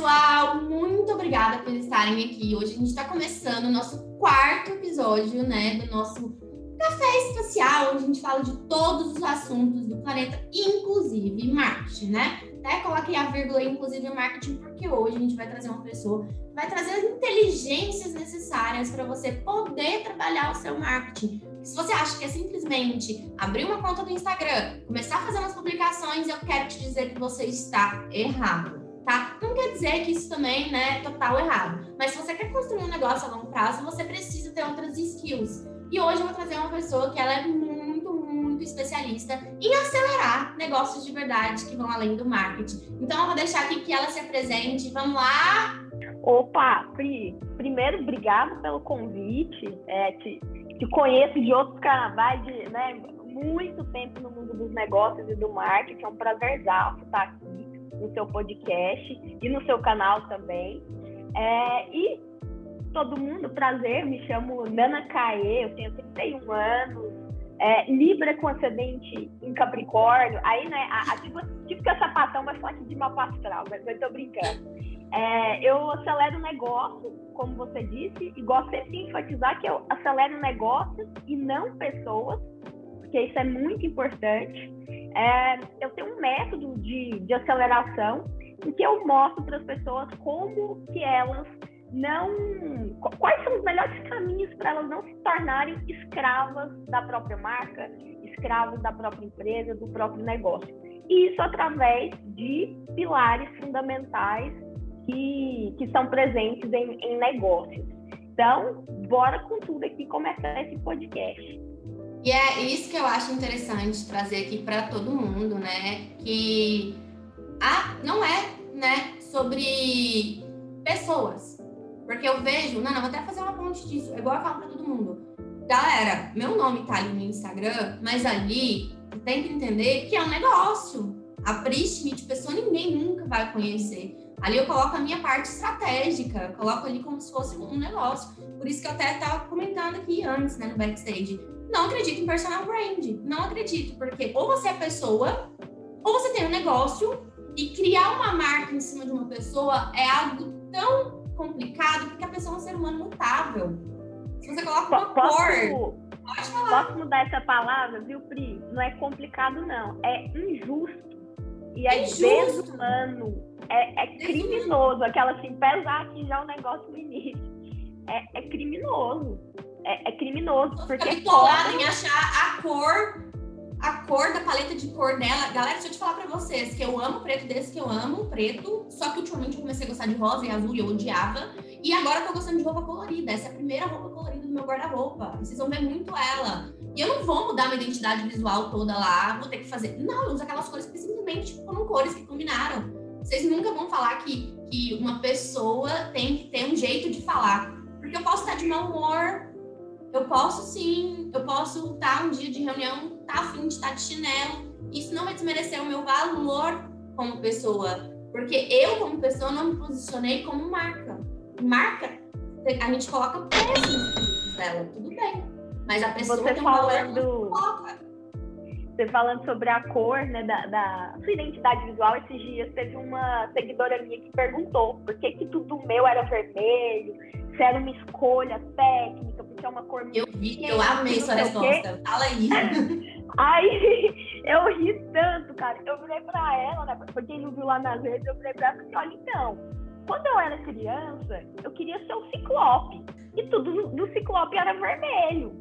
pessoal, muito obrigada por estarem aqui. Hoje a gente está começando o nosso quarto episódio, né, do nosso café espacial, onde a gente fala de todos os assuntos do planeta, inclusive marketing, né? Até coloquei a vírgula inclusive marketing, porque hoje a gente vai trazer uma pessoa vai trazer as inteligências necessárias para você poder trabalhar o seu marketing. Se você acha que é simplesmente abrir uma conta do Instagram, começar a fazer umas publicações, eu quero te dizer que você está errado tá? Não quer dizer que isso também, né, é total errado. Mas se você quer construir um negócio a longo prazo, você precisa ter outras skills. E hoje eu vou trazer uma pessoa que ela é muito, muito especialista em acelerar negócios de verdade que vão além do marketing. Então eu vou deixar aqui que ela se apresente. Vamos lá? Opa, Pri, primeiro, obrigado pelo convite. É, te, te conheço de outros carnavais, de né, muito tempo no mundo dos negócios e do marketing. É um prazerzaço estar aqui no seu podcast e no seu canal também. É, e todo mundo, prazer, me chamo Nana Caê, eu tenho 31 anos, é, Libra com ascendente em Capricórnio, aí, né, a, a, tipo, tipo que é sapatão vai falar aqui de mapa astral, mas eu tô brincando. É, eu acelero o negócio, como você disse, e gosto sempre de enfatizar que eu acelero negócios e não pessoas, porque isso é muito importante. É, eu tenho um método de, de aceleração em que eu mostro para as pessoas como que elas não. Quais são os melhores caminhos para elas não se tornarem escravas da própria marca, escravas da própria empresa, do próprio negócio. E isso através de pilares fundamentais que, que são presentes em, em negócios. Então, bora com tudo aqui começar esse podcast. E é isso que eu acho interessante trazer aqui para todo mundo, né? Que a, não é, né, sobre pessoas. Porque eu vejo, não, não, vou até fazer uma ponte disso, é igual eu falo para todo mundo. Galera, meu nome tá ali no Instagram, mas ali tem que entender que é um negócio. A Pri pessoa ninguém nunca vai conhecer. Ali eu coloco a minha parte estratégica, coloco ali como se fosse um negócio. Por isso que eu até estava comentando aqui antes, né, no backstage não acredito em personal brand. Não acredito, porque ou você é pessoa, ou você tem um negócio, e criar uma marca em cima de uma pessoa é algo tão complicado, porque a pessoa é um ser humano mutável. Se você coloca uma posso, cor. Pode falar. Posso mudar essa palavra, viu, Pri? Não é complicado, não. É injusto. E é, é desumano. É, é criminoso. Aquela assim, pesar aqui já o negócio no início. É, é criminoso é, é criminoso. Porque é bitolado em achar a cor, a cor da paleta de cor dela. Galera, deixa eu te falar pra vocês que eu amo preto desse que eu amo, preto. Só que ultimamente eu comecei a gostar de rosa e azul e eu odiava. E agora eu tô gostando de roupa colorida. Essa é a primeira roupa colorida do meu guarda-roupa. Vocês vão ver muito ela. E eu não vou mudar minha identidade visual toda lá, vou ter que fazer. Não, eu uso aquelas cores que simplesmente foram cores que combinaram. Vocês nunca vão falar que, que uma pessoa tem que ter um jeito de falar. Porque eu posso estar de mau humor, eu posso sim, eu posso estar um dia de reunião, estar tá afim de estar de chinelo. Isso não vai desmerecer o meu valor como pessoa, porque eu, como pessoa, não me posicionei como marca. Marca, a gente coloca preço dela, tudo bem. Mas a pessoa Você tem falando... um valor Você falando sobre a cor, né, da, da, sua identidade visual, esses dias teve uma seguidora minha que perguntou por que que tudo meu era vermelho, se era uma escolha técnica, porque é uma cor Eu vi, eu amei sua resposta. Fala aí. aí eu ri tanto, cara. Eu virei pra ela, né? Pra quem não viu lá nas redes, eu virei pra ela e falei, olha, então, quando eu era criança, eu queria ser o ciclope. E tudo no ciclope era vermelho.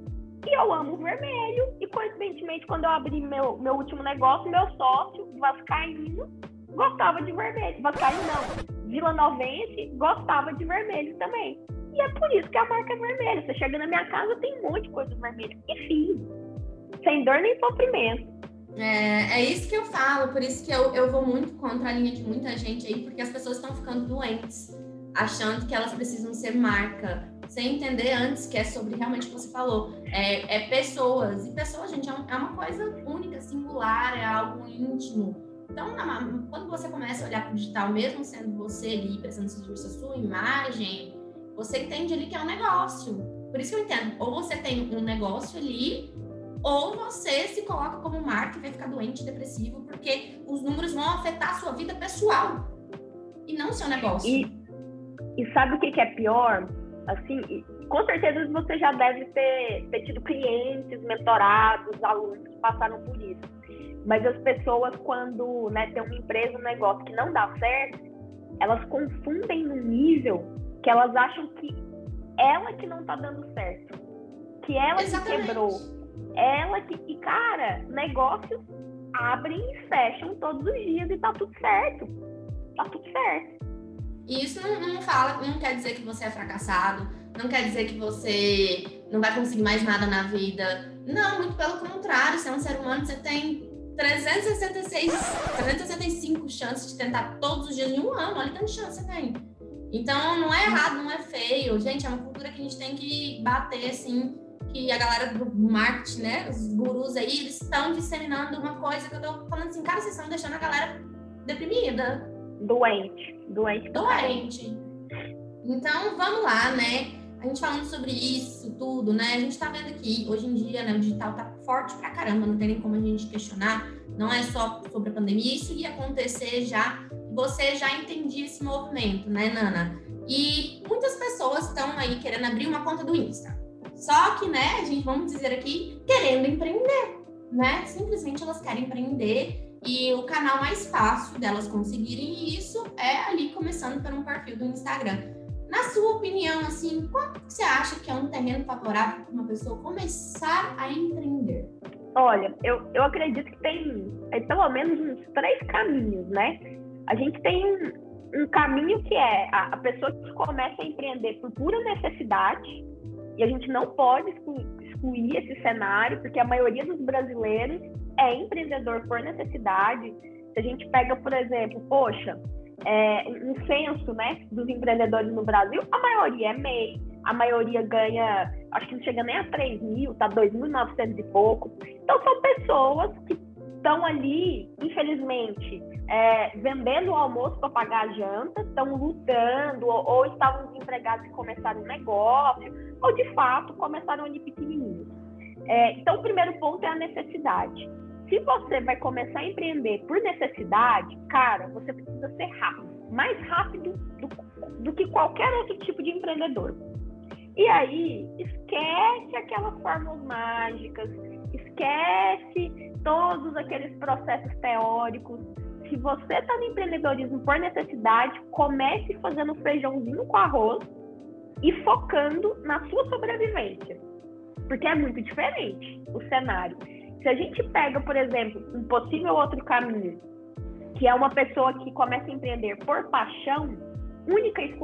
E eu amo vermelho. E coincidentemente, quando eu abri meu, meu último negócio, meu sócio, Vascaíno, gostava de vermelho. Vascaíno não. Vila Novense gostava de vermelho também. E é por isso que a marca é vermelha. Você chega na minha casa, tem um monte de coisa vermelha. Enfim, sem dor nem sofrimento. É, é isso que eu falo, por isso que eu, eu vou muito contra a linha de muita gente aí, porque as pessoas estão ficando doentes, achando que elas precisam ser marca, sem entender antes que é sobre realmente o que você falou. É, é pessoas, e pessoas, gente, é, um, é uma coisa única, singular, é algo íntimo. Então, quando você começa a olhar para o digital, mesmo sendo você ali prestando serviço à sua imagem, você entende ali que é um negócio. Por isso que eu entendo. Ou você tem um negócio ali, ou você se coloca como marca e vai ficar doente, depressivo, porque os números vão afetar a sua vida pessoal. e não seu negócio. E, e sabe o que, que é pior? Assim, com certeza você já deve ter, ter tido clientes, mentorados, alunos que passaram por isso. Mas as pessoas, quando né, tem uma empresa, um negócio que não dá certo, elas confundem no nível que elas acham que ela que não tá dando certo. Que ela Exatamente. que quebrou. Ela que. E, cara, negócios abrem e fecham todos os dias e tá tudo certo. Tá tudo certo. E isso não, não fala, não quer dizer que você é fracassado, não quer dizer que você não vai conseguir mais nada na vida. Não, muito pelo contrário, você é um ser humano, você tem 366, 365 chances de tentar todos os dias em um ano. Olha quanta chance você tem. Então, não é errado, não é feio. Gente, é uma cultura que a gente tem que bater, assim, que a galera do marketing, né, os gurus aí, eles estão disseminando uma coisa que eu tô falando assim, cara, vocês estão deixando a galera deprimida. Doente. Doente. Doente. Então, vamos lá, né? A gente falando sobre isso, tudo, né? A gente tá vendo aqui, hoje em dia, né, o digital tá forte pra caramba, não tem nem como a gente questionar. Não é só sobre a pandemia, isso ia acontecer já. Você já entendia esse movimento, né, Nana? E muitas pessoas estão aí querendo abrir uma conta do Insta. Só que, né, a gente, vamos dizer aqui, querendo empreender, né? Simplesmente elas querem empreender e o canal mais fácil delas conseguirem isso é ali começando por um perfil do Instagram. Na sua opinião, assim, quanto você acha que é um terreno favorável para uma pessoa começar a empreender? Olha, eu, eu acredito que tem é, pelo menos uns três caminhos, né? A gente tem um, um caminho que é a, a, pessoa que começa a empreender por pura necessidade, e a gente não pode excluir esse cenário, porque a maioria dos brasileiros é empreendedor por necessidade. Se a gente pega, por exemplo, poxa, é, um censo né, dos empreendedores no Brasil, a maioria é MEI, a maioria ganha, acho que não chega nem a 3 mil, tá 2.900 e pouco. Então são pessoas que estão ali, infelizmente, é, vendendo o almoço para pagar a janta, estão lutando, ou, ou, estavam desempregados e começaram um negócio, ou de fato começaram ali pequenininhos. É, então, o primeiro ponto é a necessidade se você vai começar a empreender por necessidade, cara, você precisa ser rápido, mais rápido do, do que qualquer outro tipo de empreendedor. E aí, esquece aquelas fórmulas mágicas, esquece todos aqueles processos teóricos. Se você está no empreendedorismo por necessidade, comece fazendo feijãozinho com arroz e focando na sua sobrevivência. Porque é muito diferente o cenário. Se a gente pega, por exemplo, um possível outro caminho, que é uma pessoa que começa a empreender por paixão, única e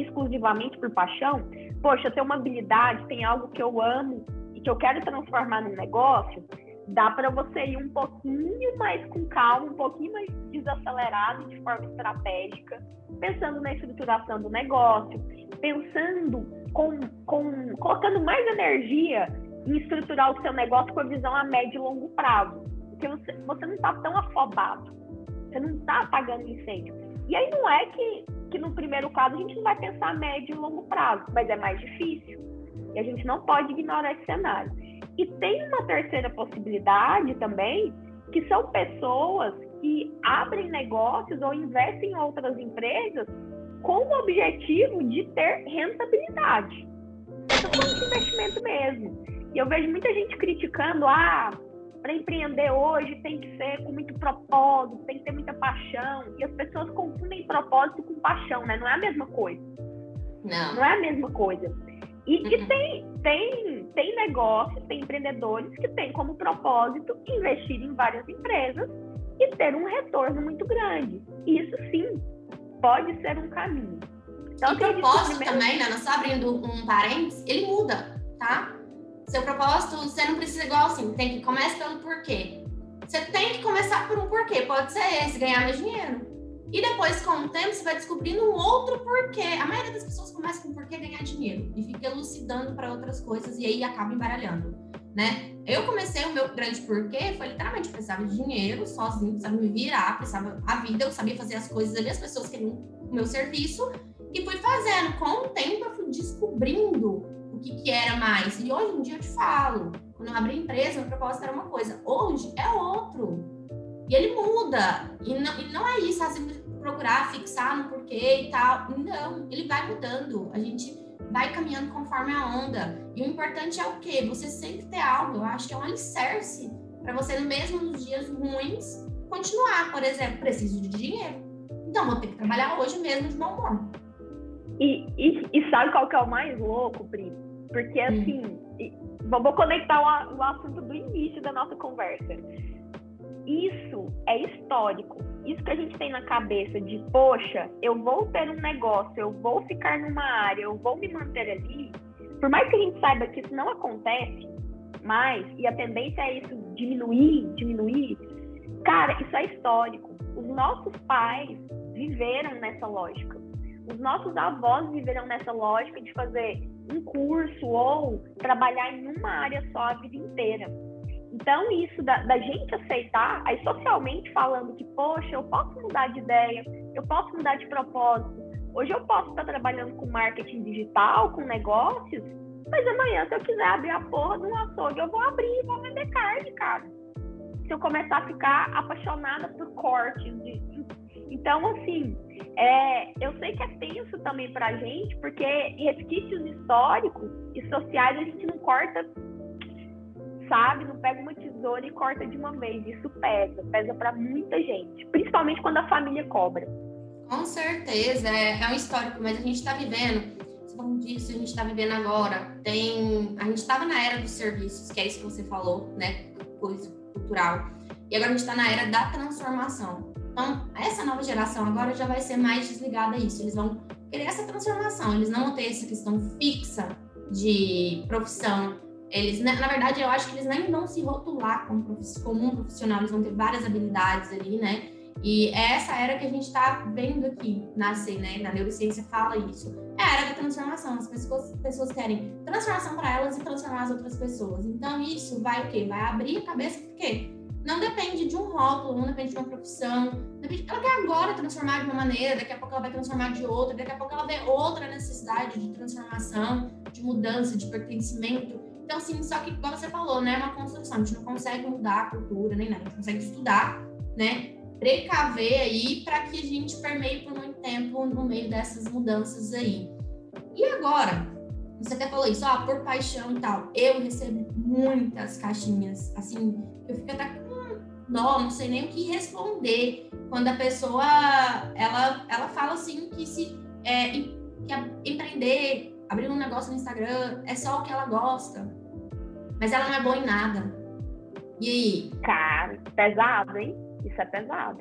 exclusivamente por paixão, poxa, eu tenho uma habilidade, tem algo que eu amo e que eu quero transformar num negócio, dá para você ir um pouquinho mais com calma, um pouquinho mais desacelerado de forma estratégica, pensando na estruturação do negócio, pensando com, com colocando mais energia em estruturar o seu negócio com a visão a médio e longo prazo. Porque você, você não está tão afobado, você não está apagando incêndio. E aí não é que, que no primeiro caso a gente não vai pensar a médio e longo prazo, mas é mais difícil. E a gente não pode ignorar esse cenário. E tem uma terceira possibilidade também, que são pessoas que abrem negócios ou investem em outras empresas com o objetivo de ter rentabilidade. É um investimento mesmo. E eu vejo muita gente criticando, ah, para empreender hoje tem que ser com muito propósito, tem que ter muita paixão. E as pessoas confundem propósito com paixão, né? Não é a mesma coisa. Não. Não é a mesma coisa. E, uhum. e tem, tem, tem negócios, tem empreendedores que têm como propósito investir em várias empresas e ter um retorno muito grande. Isso sim pode ser um caminho. Então, e propósito primeiro... também, né? Só abrindo um parênteses, ele muda, tá? Seu propósito, você não precisa igual assim, tem que começar pelo porquê. Você tem que começar por um porquê, pode ser esse, ganhar mais dinheiro. E depois, com o tempo, você vai descobrindo um outro porquê. A maioria das pessoas começa com porquê ganhar dinheiro e fica elucidando para outras coisas e aí acaba embaralhando, né? Eu comecei o meu grande porquê, foi literalmente, precisava de dinheiro sozinho, precisava me virar, precisava a vida, eu sabia fazer as coisas ali, as pessoas queriam o meu serviço e fui fazendo. Com o tempo, eu fui descobrindo que, que era mais. E hoje em dia eu te falo, quando eu abri empresa, meu propósito era uma coisa, hoje é outro. E ele muda. E não, e não é isso, assim, procurar fixar no porquê e tal. Não, ele vai mudando. A gente vai caminhando conforme a onda. E o importante é o quê? Você sempre ter algo. Eu acho que é um alicerce para você, mesmo nos dias ruins, continuar. Por exemplo, preciso de dinheiro. Então, vou ter que trabalhar hoje mesmo de mau humor. E, e, e, sabe qual que é o mais louco, Pri? Porque, hum. assim, hum. vou conectar o, o assunto do início da nossa conversa. Isso é histórico. Isso que a gente tem na cabeça de, poxa, eu vou ter um negócio, eu vou ficar numa área, eu vou me manter ali. Por mais que a gente saiba que isso não acontece mais, e a tendência é isso diminuir, diminuir, cara, isso é histórico. Os nossos pais viveram nessa lógica. Os nossos avós viveram nessa lógica de fazer um curso ou trabalhar em uma área só a vida inteira. Então, isso da, da, gente aceitar, aí socialmente falando que, poxa, eu posso mudar de ideia, eu posso mudar de propósito. Hoje eu posso estar trabalhando com marketing digital, com negócios, mas amanhã, se eu quiser abrir a porra de um açougue, eu vou abrir e vou vender carne, cara. Se eu começar a ficar apaixonada por cortes. De... Então, assim, é, eu sei que é tenso também pra gente, porque resquícios históricos e sociais a gente não corta sabe, não pega uma tesoura e corta de uma vez. Isso pesa, pesa para muita gente, principalmente quando a família cobra. Com certeza, é, é um histórico, mas a gente está vivendo, como a gente está vivendo agora. Tem, a gente estava na era dos serviços, que é isso que você falou, né, coisa cultural. E agora a gente está na era da transformação. Então, essa nova geração agora já vai ser mais desligada a isso. Eles vão querer essa transformação, eles não vão ter essa questão fixa de profissão, eles, na, verdade, eu acho que eles nem vão se rotular como, como um profissional, eles vão ter várias habilidades ali, né? E é essa era que a gente está vendo aqui nascer, né? Na neurociência fala isso. É a era da transformação. As pessoas, pessoas querem transformação para elas e transformar as outras pessoas. Então, isso vai o quê? Vai abrir a cabeça, porque não depende de um rótulo, não depende de uma profissão. Depende... Ela quer agora transformar de uma maneira, daqui a pouco ela vai transformar de outra, daqui a pouco ela vê outra necessidade de transformação, de mudança, de pertencimento. Então, assim, só que, como você falou, né, é uma construção, a gente não consegue mudar a cultura nem nada, a gente consegue estudar, né, precaver aí para que a gente permeie por muito tempo no meio dessas mudanças aí. E agora, você até falou isso, ó, por paixão e tal. Eu recebo muitas caixinhas, assim, eu fico até com dó, não sei nem o que responder quando a pessoa, ela, ela fala assim que se é, que empreender abrir um negócio no Instagram é só o que ela gosta. Mas ela não é boa em nada. E aí? Cara, pesado, hein? Isso é pesado.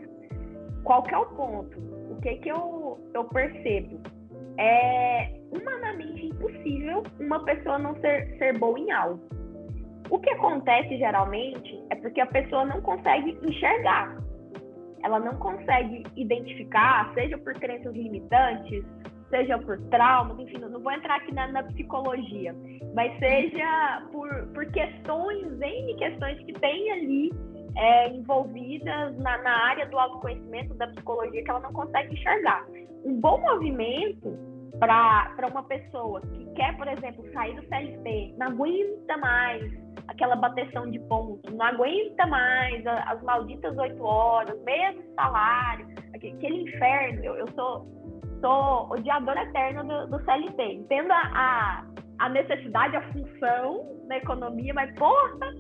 Qual que é o ponto? O que que eu, eu percebo? É humanamente impossível uma pessoa não ser, ser boa em algo. O que acontece geralmente é porque a pessoa não consegue enxergar. Ela não consegue identificar, seja por crenças limitantes, seja por traumas, enfim, não vou entrar aqui na, na psicologia, mas seja por, por questões, N questões que tem ali é, envolvidas na, na área do autoconhecimento, da psicologia, que ela não consegue enxergar. Um bom movimento para uma pessoa que quer, por exemplo, sair do CLT, não aguenta mais aquela bateção de pontos, não aguenta mais as malditas oito horas, mesmo salário, aquele inferno. Eu, eu sou sou odiadora eterna do, do CLT. Entendo a, a, a, necessidade, a função da economia, mas porra!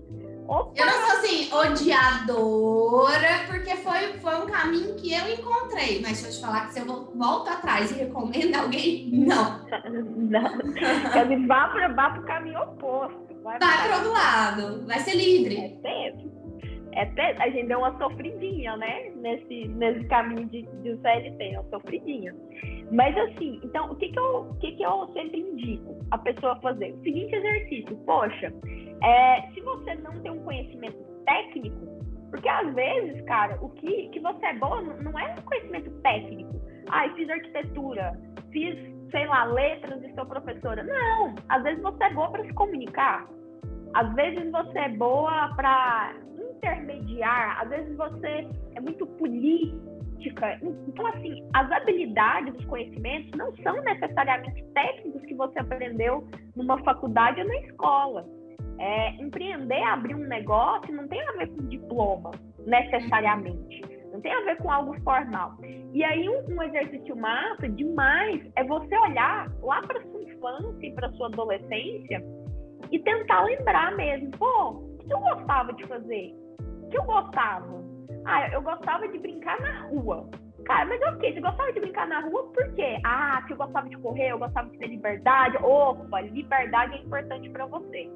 Opa. Eu não sou assim, odiadora, porque foi, foi um caminho que eu encontrei. Mas deixa eu te falar que se eu volto atrás e recomendo alguém, não. não. Quer dizer, vá para o caminho oposto. Vai, vai para outro lado, vai ser livre. É sempre é a gente deu uma sofridinha, né? Nesse, nesse caminho de, de CLT, uma sofridinha. Mas assim, então, o que que eu, o que que eu sempre indico a pessoa fazer? O seguinte exercício, poxa, é, se você não tem um conhecimento técnico, porque às vezes, cara, o que, que você é boa não é um conhecimento técnico. Ah, eu fiz arquitetura, fiz, sei lá, letras e sou professora. Não, às vezes você é boa para se comunicar. Às vezes você é boa para intermediar, às vezes você é muito Então, assim, as habilidades, os conhecimentos não são necessariamente técnicos que você aprendeu numa faculdade ou na escola. É, empreender, abrir um negócio, não tem a ver com diploma, necessariamente. Não tem a ver com algo formal. E aí um, um exercício massa demais é você olhar lá para sua infância e para sua adolescência e tentar lembrar mesmo, pô, o que eu gostava de fazer? O que eu gostava? Ah, eu gostava de brincar na rua. Cara, mas ok, você gostava de brincar na rua por quê? Ah, que eu gostava de correr, eu gostava de ter liberdade. Opa, liberdade é importante para você.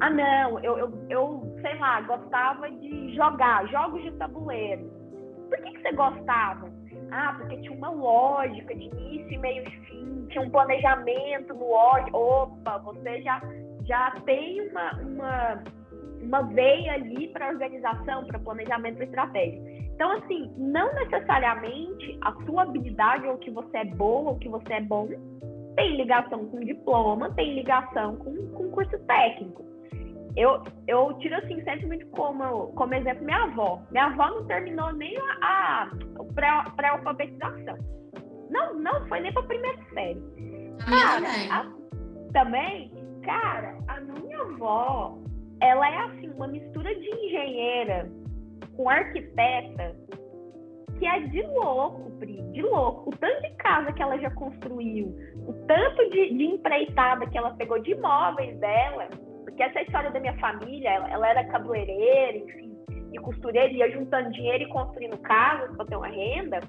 Ah, não, eu, eu, eu, sei lá, gostava de jogar, jogos de tabuleiro. Por que, que você gostava? Ah, porque tinha uma lógica de início, meio e fim, tinha um planejamento no ódio. Opa, você já, já tem uma, uma, uma veia ali para organização, para planejamento, para estratégia. Então, assim, não necessariamente a sua habilidade ou o que você é bom ou o que você é bom tem ligação com diploma, tem ligação com, com curso técnico. Eu, eu tiro, assim, sempre muito como, como exemplo minha avó. Minha avó não terminou nem a, a pré-alfabetização. Não, não foi nem para primeira série. Cara, também. A, também, cara, a minha avó, ela é, assim, uma mistura de engenheira com arquiteta que é de louco, Pri, de louco. O tanto de casa que ela já construiu, o tanto de, de empreitada que ela pegou de imóveis dela, porque essa é história da minha família, ela, ela era cabeleireira, enfim, e costureira, ia juntando dinheiro e construindo casas para ter uma renda.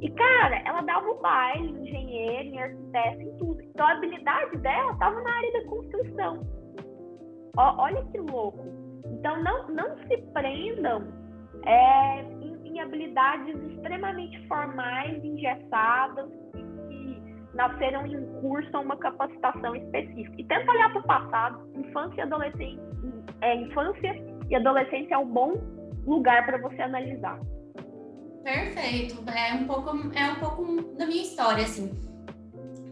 E, cara, ela dava o baile, engenheiro, em arquiteto, em tudo. Então, a habilidade dela estava na área da construção. Ó, olha que louco. Então, não, não se prendam é, em, em, habilidades extremamente formais, engessadas, que nasceram em um curso ou uma capacitação específica. E tenta olhar para o passado, infância e adolescência, é, infância e adolescência é um bom lugar para você analisar. Perfeito, é um pouco é um pouco da minha história assim,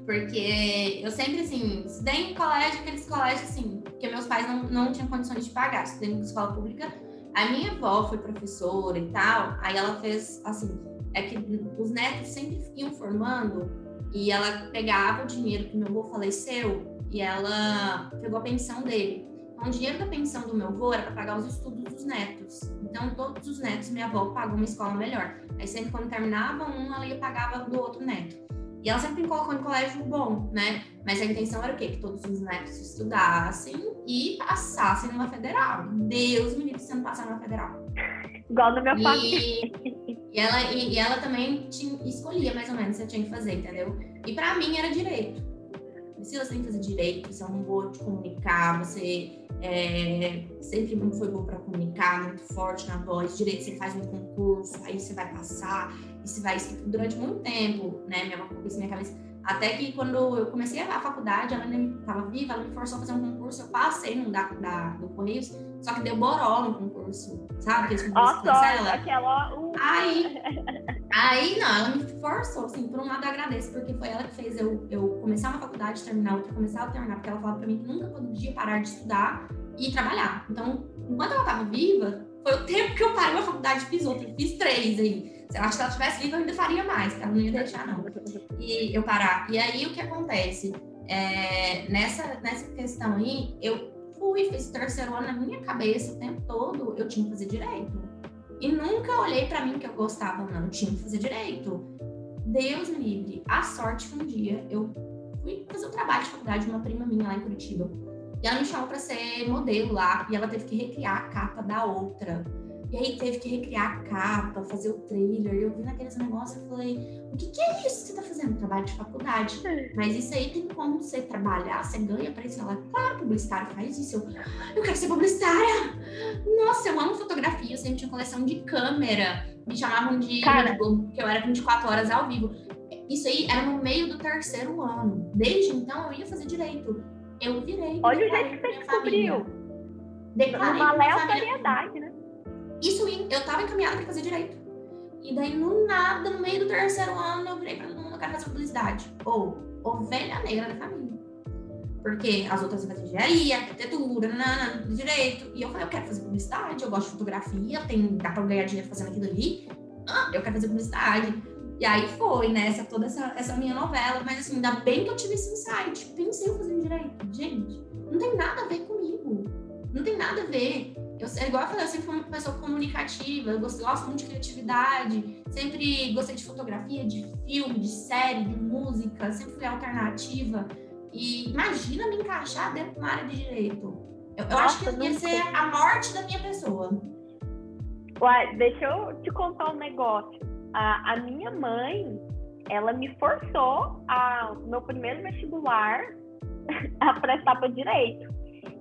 porque eu sempre assim estudei em colégio, aqueles colégios assim, porque meus pais não, não tinham condições de pagar, estudei em escola pública a minha avó foi professora e tal, aí ela fez assim, é que os netos sempre iam formando e ela pegava o dinheiro que meu avô faleceu e ela pegou a pensão dele. Então, o dinheiro da pensão do meu avô era para pagar os estudos dos netos. Então, todos os netos, minha avó pagou uma escola melhor. Aí, sempre quando terminava um, ela ia pagava do outro neto. E ela sempre me colocou em colégio bom, né? Mas a intenção era o quê? Que todos os netos estudassem e passassem numa federal. Deus me livre se não passar numa federal. Igual no meu pai. E, ela, e, e, ela também tinha, escolhia mais ou menos o que eu tinha que fazer, entendeu? E para mim era direito. Se você tem que fazer direito, você é um bom de comunicar, você é, sempre foi bom para comunicar, muito forte na voz. Direito, você faz um concurso, aí você vai passar, e você vai durante muito tempo, né? Minha, isso minha cabeça até que quando eu comecei a faculdade, ela ainda estava viva, ela me forçou a fazer um concurso, eu passei no da, da, do Correios, só que deu boró no concurso, sabe? Aqueles concursos oh, aquela... Uh. Aí, aí, não, ela me forçou, assim, por um lado eu agradeço, porque foi ela que fez eu, eu começar uma faculdade, terminar outra, começar a terminar, porque ela falava pra mim que nunca podia parar de estudar e trabalhar. Então, enquanto ela estava viva, foi o tempo que eu parei uma faculdade e fiz outra, fiz três aí. Acho que ela tivesse viva, eu ainda faria mais, ela não ia deixar, não. E eu parar. E aí, o que acontece? É, nessa, nessa questão aí, eu fui, fiz terceiro ano na minha cabeça o tempo todo, eu tinha que fazer direito. E nunca olhei para mim que eu gostava, não, tinha que fazer direito. Deus me livre. A sorte que um dia eu fui fazer o trabalho de faculdade de uma prima minha lá em Curitiba. E ela me chamou para ser modelo lá, e ela teve que recriar a capa da outra. E aí teve que recriar a capa, fazer o trailer. E eu vi naqueles negócios e falei, o que, que, é isso que você tá fazendo? Trabalho de faculdade. Mas isso aí tem como você trabalhar, você ganha pra isso. Ela, claro, publicitário faz isso. Eu, eu quero ser publicitária. Nossa, eu amo fotografia, eu sempre tinha coleção de câmera. Me chamavam de Cara. porque eu era 24 horas ao vivo. Isso aí era no meio do terceiro ano. Desde então eu ia fazer direito. Eu virei. Olha o jeito que você descobriu. Declarei uma aleatoriedade, né? Isso eu tava encaminhada para fazer direito. E daí, no nada, no meio do terceiro ano, eu virei pra todo mundo, eu quero fazer publicidade. Ou ovelha negra da família. Porque as outras faziam engenharia, arquitetura, nanana, direito. E eu falei, eu quero fazer publicidade, eu gosto de fotografia, tem, dá pra ganhar dinheiro fazendo aquilo ali. Ah, eu quero fazer publicidade. E aí foi, né, essa, toda essa, essa minha novela. Mas assim, ainda bem que eu tive esse insight. Pensei em fazer direito. Gente, não tem nada a ver comigo. Não tem nada a ver. Eu, igual eu falei, eu sempre fui uma pessoa comunicativa, eu gosto, gosto muito de criatividade, sempre gostei de fotografia, de filme, de série, de música, sempre fui alternativa. E imagina me encaixar dentro de uma área de direito. Eu, eu acho que ia ser a morte da minha pessoa. Uai, deixa eu te contar um negócio. A, a minha mãe, ela me forçou a meu primeiro vestibular a prestar para direito.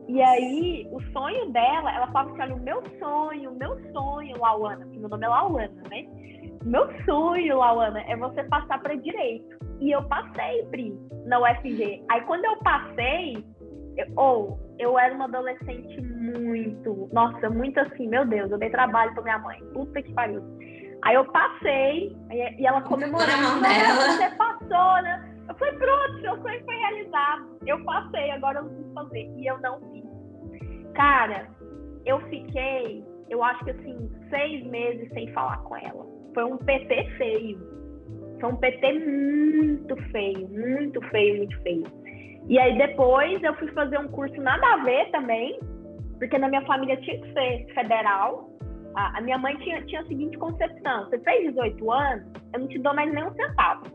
E aí, o sonho dela, ela falava assim: olha, o meu sonho, o meu sonho, Lauana, que meu nome é Lauana, né? Meu sonho, Lauana, é você passar para direito. E eu passei, Pri, na UFG. Aí, quando eu passei, ou eu, eu era uma adolescente muito, nossa, muito assim, meu Deus, eu dei trabalho pra minha mãe. Puta que pariu. Aí eu passei, e ela comemorando, você passou, né? Eu falei, pronto, seu sonho foi realizado. Eu passei, agora eu não preciso fazer. E eu não fiz. Cara, eu fiquei, eu acho que assim, seis meses sem falar com ela. Foi um PT feio. Foi um PT muito feio, muito feio, muito feio. E aí depois eu fui fazer um curso nada a ver também, porque na minha família tinha que ser federal. A, minha mãe tinha, tinha a seguinte concepção: você fez 18 anos, eu não te dou mais nem um centavo.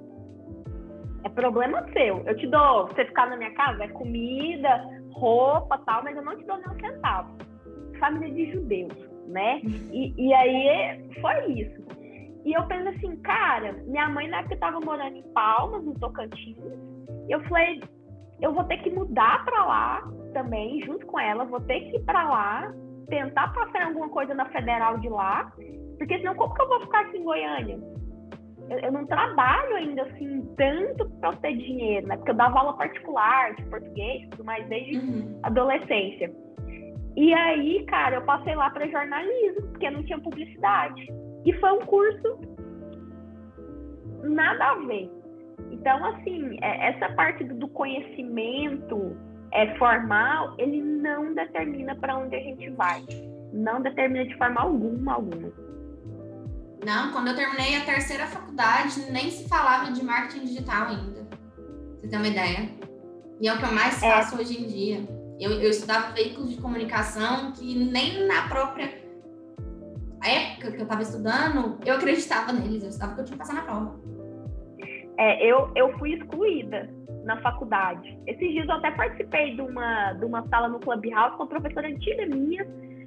É problema seu. Eu te dou, você ficar na minha casa, é comida, roupa tal, mas eu não te dou nem um centavo. Família de judeus, né? E, e aí foi isso. E eu pensei assim, cara, minha mãe na época tava morando em Palmas, no Tocantins, e eu falei, eu vou ter que mudar para lá também, junto com ela, vou ter que ir para lá, tentar passar alguma coisa na federal de lá, porque senão como que eu vou ficar aqui em Goiânia? Eu, eu não trabalho ainda assim tanto para ter dinheiro, né? Porque eu dava aula particular de português, tudo mais desde uhum. adolescência. E aí, cara, eu passei lá para jornalismo, porque não tinha publicidade. E foi um curso nada a ver. Então, assim, é, essa parte do conhecimento é, formal, ele não determina para onde a gente vai. Não determina de forma alguma, alguma. Não, quando eu terminei a terceira faculdade, nem se falava de marketing digital ainda. Você tem uma ideia? E é o que eu mais é. faço hoje em dia. Eu, eu estudava veículos de comunicação que nem na própria época que eu estava estudando, eu acreditava neles, eu estava que eu tinha que passar na prova. É, eu, eu fui excluída na faculdade. Esses dias eu até participei de uma, de uma sala no Clubhouse com uma professora antiga minha,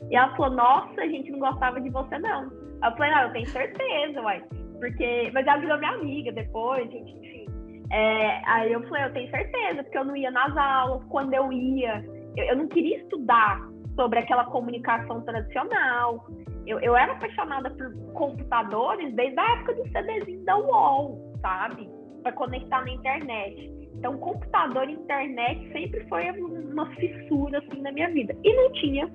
e ela falou, nossa, a gente não gostava de você, não. Eu falei, não, eu tenho certeza, uai. Porque. Mas ela virou minha amiga depois, gente, enfim. É, aí eu falei, eu tenho certeza, porque eu não ia nas aulas, quando eu ia, eu, eu não queria estudar sobre aquela comunicação tradicional. Eu, eu era apaixonada por computadores desde a época do CDzinho da UOL, sabe? Para conectar na internet. Então, computador e internet sempre foi uma fissura assim na minha vida. E não tinha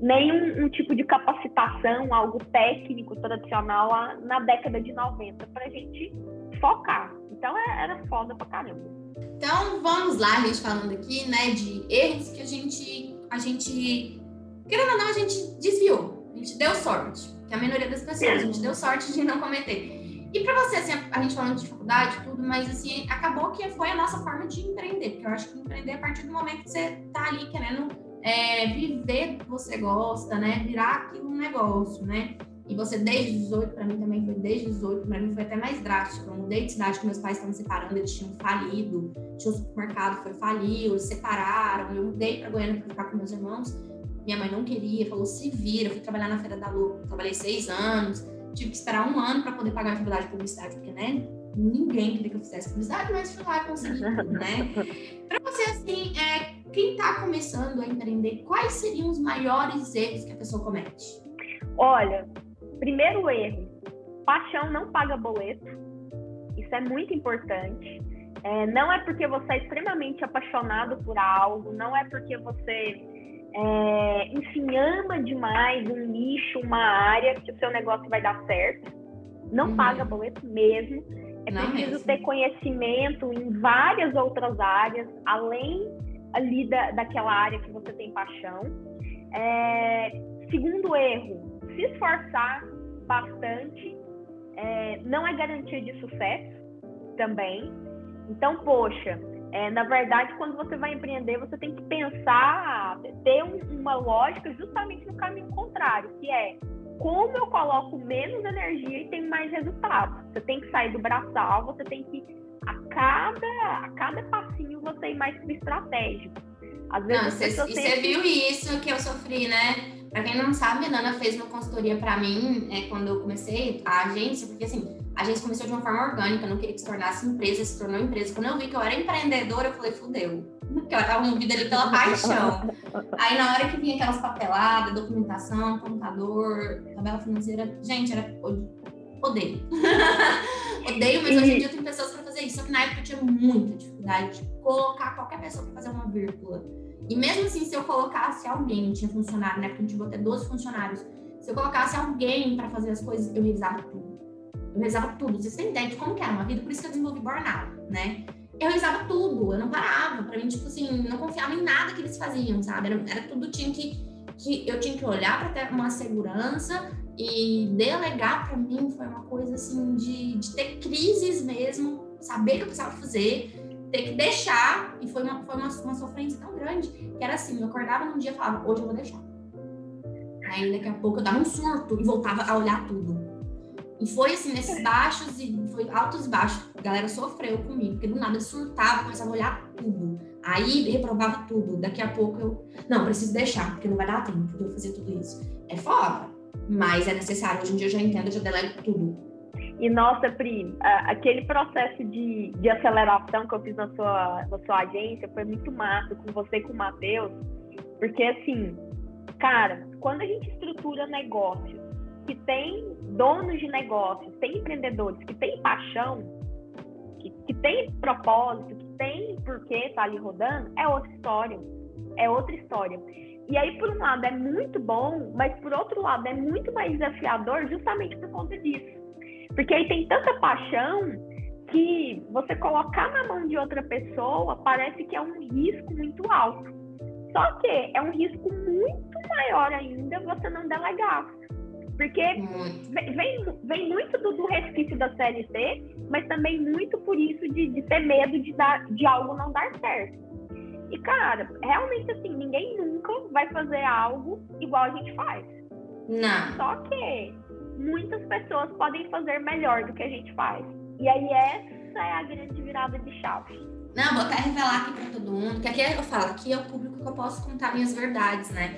nenhum um tipo de capacitação, algo técnico tradicional lá na década de 90 para a gente focar. Então é, era foda pra caramba. Então vamos lá, a gente falando aqui, né, de erros que a gente, a gente, querendo ou não, a gente desviou, a gente deu sorte, que a maioria das pessoas, a gente deu sorte de não cometer. E para você, assim, a gente falando de faculdade, tudo, mas assim, acabou que foi a nossa forma de empreender, porque eu acho que empreender é a partir do momento que você tá ali querendo é, viver o que você gosta, né? Virar aquilo um negócio, né? E você desde os 18, para mim também foi desde os 18, para mim foi até mais drástico. Eu mudei de cidade que meus pais estavam separando, eles tinham falido, tinha um supermercado, foi faliu, eles separaram. Eu mudei para Goiânia para ficar com meus irmãos. Minha mãe não queria, falou: se vira. Eu fui trabalhar na Feira da Lua, trabalhei seis anos, tive que esperar um ano para poder pagar a faculdade de publicidade, porque, né? Ninguém queria que eu fizesse publicidade, mas fui lá e consegui né? Para você, assim, é, quem está começando a empreender, quais seriam os maiores erros que a pessoa comete? Olha, primeiro erro, paixão não paga boleto. Isso é muito importante. É, não é porque você é extremamente apaixonado por algo, não é porque você é, enfim, ama demais um nicho, uma área que o seu negócio vai dar certo. Não uhum. paga boleto mesmo. É não preciso mesmo. ter conhecimento em várias outras áreas, além ali da, daquela área que você tem paixão. É, segundo erro, se esforçar bastante é, não é garantia de sucesso também. Então, poxa, É, na verdade, quando você vai empreender, você tem que pensar, ter um, uma lógica justamente no caminho contrário, que é como eu coloco menos energia e tenho mais resultado. Você tem que sair do braçal, você tem que a cada, a cada passinho você ir mais estratégico. Às vezes não, você, e você viu isso que eu sofri, né? Pra quem não sabe, a Nana fez uma consultoria para mim é, quando eu comecei a agência, porque assim, a agência começou de uma forma orgânica, não queria que se tornasse empresa, se tornou empresa. Quando eu vi que eu era empreendedora, eu falei, fudeu. Porque eu tava movida ali pela paixão. Aí na hora que vinha aquelas papeladas, documentação, computador, tabela financeira, gente, era odeio. odeio, mas hoje em dia tem pessoas para fazer isso. Só que na época eu tinha muita dificuldade de colocar qualquer pessoa para fazer uma vírgula. E mesmo assim, se eu colocasse alguém, tinha funcionário, né? Porque a gente ter 12 funcionários. Se eu colocasse alguém para fazer as coisas, eu revisava tudo. Eu revisava tudo. Vocês têm ideia de como que era uma vida? Por isso que eu desenvolvi burnout, né? Eu revisava tudo, eu não parava. Para mim, tipo assim, não confiava em nada que eles faziam, sabe? Era, era tudo, tinha que, que. Eu tinha que olhar para ter uma segurança e delegar para mim foi uma coisa assim de, de ter crises mesmo, saber o que eu precisava fazer ter que deixar, e foi uma, foi uma, uma sofrência tão grande, que era assim, eu acordava num dia e falava, hoje eu vou deixar. Aí daqui a pouco eu dava um surto e voltava a olhar tudo. E foi assim, nesses baixos e foi altos e baixos. A galera sofreu comigo, porque do nada eu surtava, começava a olhar tudo. Aí reprovava tudo. Daqui a pouco eu, não, preciso deixar, porque não vai dar tempo de eu fazer tudo isso. É foda, mas é necessário. Hoje em dia eu já entendo, já delego tudo. E nossa, Pri, aquele processo de, de aceleração que eu fiz na sua, na sua agência foi muito massa com você e com o Matheus, porque assim, cara, quando a gente estrutura negócios que tem donos de negócios, tem empreendedores que têm paixão, que, que tem propósito, que tem porquê tá ali rodando, é outra história. É outra história. E aí, por um lado, é muito bom, mas por outro lado, é muito mais desafiador justamente por conta disso. Porque aí tem tanta paixão que você colocar na mão de outra pessoa parece que é um risco muito alto. Só que é um risco muito maior ainda você não delegar. Porque vem, vem muito do, do resquício da CLT, mas também muito por isso de, de ter medo de, dar, de algo não dar certo. E, cara, realmente assim, ninguém nunca vai fazer algo igual a gente faz. Não. Só que muitas pessoas podem fazer melhor do que a gente faz. E aí essa é a grande virada de chave. Não, vou até revelar aqui para todo mundo, que aqui eu falo, aqui é o público que eu posso contar minhas verdades, né?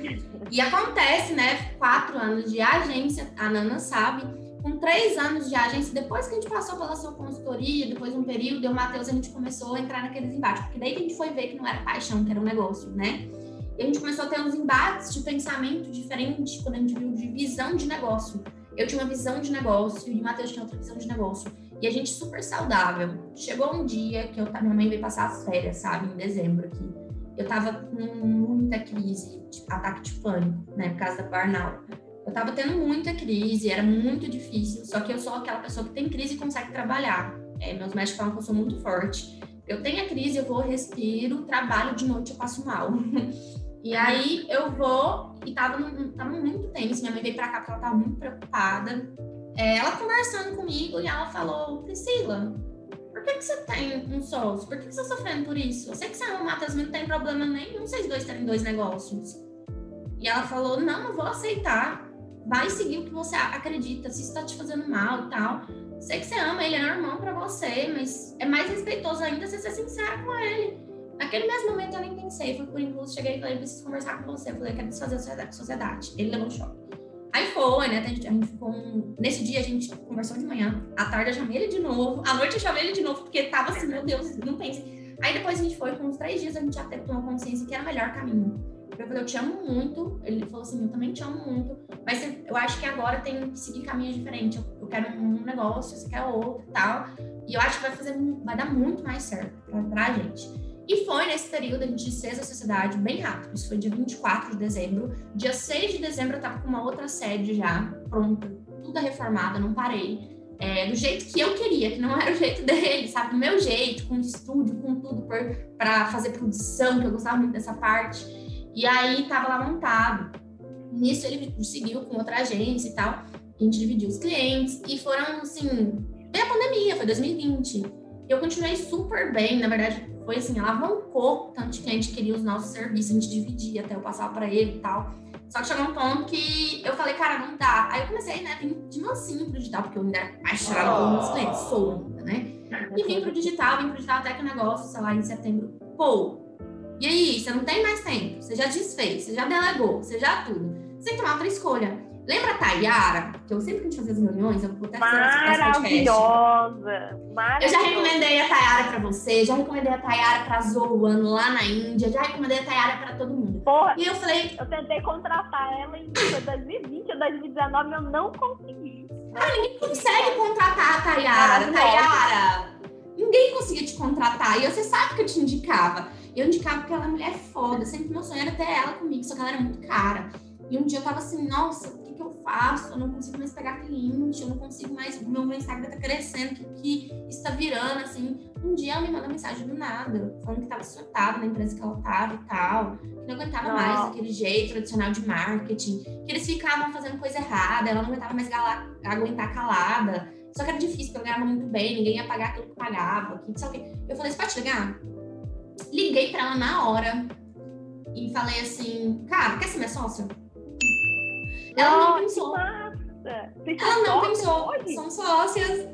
E acontece, né? Quatro anos de agência, a Nana sabe, com três anos de agência, depois que a gente passou pela sua consultoria, depois de um período, eu Matheus, a gente começou a entrar naqueles embates, porque daí que a gente foi ver que não era paixão, que era um negócio, né? E a gente começou a ter uns embates de pensamento diferente quando a gente viu de visão de negócio eu tinha uma visão de negócio e o Matheus tinha outra visão de negócio. E a gente super saudável. Chegou um dia que eu, minha mãe veio passar as férias, sabe, em dezembro aqui. Eu tava com muita crise, tipo, ataque de pânico, né, por causa da burnout. Eu tava tendo muita crise, era muito difícil, só que eu sou aquela pessoa que tem crise e consegue trabalhar. É, meus médicos falam que eu sou muito forte. Eu tenho a crise, eu vou, respiro, trabalho de noite, eu passo mal. E aí eu vou e tava, tava muito tenso. Minha mãe veio pra cá porque ela tava muito preocupada. É, ela conversando comigo e ela falou: Priscila, por que, que você tem um sócio? Por que, que você tá sofrendo por isso? Eu sei que você ama o Matheus, mas não tem problema nenhum vocês dois terem dois negócios. E ela falou: Não, não vou aceitar. Vai seguir o que você acredita, se isso tá te fazendo mal e tal. Sei que você ama ele, é normal para você, mas é mais respeitoso ainda você ser sincera com ele. Naquele mesmo momento eu nem pensei, foi por impulso, cheguei e falei, preciso conversar com você. Eu falei, quero desfazer a sociedade. Ele levou um choque. Aí foi, né? A gente, a gente ficou. Um... Nesse dia a gente conversou de manhã. À tarde eu chamei ele de novo. À noite eu chamei ele de novo, porque tava assim, meu Deus, não pense. Aí depois a gente foi, com uns três dias a gente já teve uma consciência que era o melhor caminho. Eu falei, eu te amo muito. Ele falou assim, eu também te amo muito. Mas eu acho que agora tem que seguir caminhos diferentes. Eu, quero um negócio, você quer outro e tal. E eu acho que vai fazer, vai dar muito mais certo pra, pra gente. E foi nesse período a gente desfez a sociedade bem rápido. Isso foi dia 24 de dezembro. Dia 6 de dezembro eu tava com uma outra sede já, pronta, toda reformada, não parei. É, do jeito que eu queria, que não era o jeito dele, sabe? Do meu jeito, com estúdio, com tudo para fazer produção, que eu gostava muito dessa parte. E aí tava lá montado. Nisso ele seguiu com outra agência e tal. A gente dividiu os clientes e foram assim, bem a pandemia, foi 2020. Eu continuei super bem, na verdade, foi assim, alavancou tanto de cliente queria os nossos serviços, a gente dividia até eu passar para ele e tal. Só que chegou um ponto que eu falei, cara, não dá. Aí eu comecei, né, vim de mansinho pro digital, porque eu ainda era apaixonada meus clientes, sou ainda, né? E vim pro digital, vim pro digital até que o negócio, sei lá, em setembro, pô, e aí, você não tem mais tempo, você já desfez, você já delegou, você já tudo. Você tem que tomar outra escolha. Lembra a Tayara? Que eu sempre que a gente fazia as reuniões, eu vou até Maravilhosa! Maravilhosa! Eu já recomendei a Tayara pra você, já recomendei a Tayara pra Zoan lá na Índia, já recomendei a Tayara pra todo mundo. Porra, e eu falei. Eu tentei contratar ela em 2020 ou 2019, eu não consegui. Ah, ninguém consegue contratar a Tayara. Tayara, ninguém conseguia te contratar. E você sabe que eu te indicava. Eu indicava porque ela é mulher foda. Sempre meu sonho era ter ela comigo, só que ela era muito cara. E um dia eu tava assim, nossa, que eu faço? Eu não consigo mais pegar cliente, eu não consigo mais. O meu Instagram tá crescendo, o que, que está virando, assim. Um dia ela me manda mensagem do nada, falando que tava surtada na empresa que ela tava e tal, que não aguentava não. mais aquele jeito tradicional de marketing, que eles ficavam fazendo coisa errada, ela não aguentava mais aguentar calada. Só que era difícil, porque eu ganhava muito bem, ninguém ia pagar aquilo que pagava. Que, sabe? Eu falei, você pode ligar? Liguei pra ela na hora e falei assim, cara, quer ser minha sócia? Ela não pensou. Ela não pensou. Hoje? São sócias.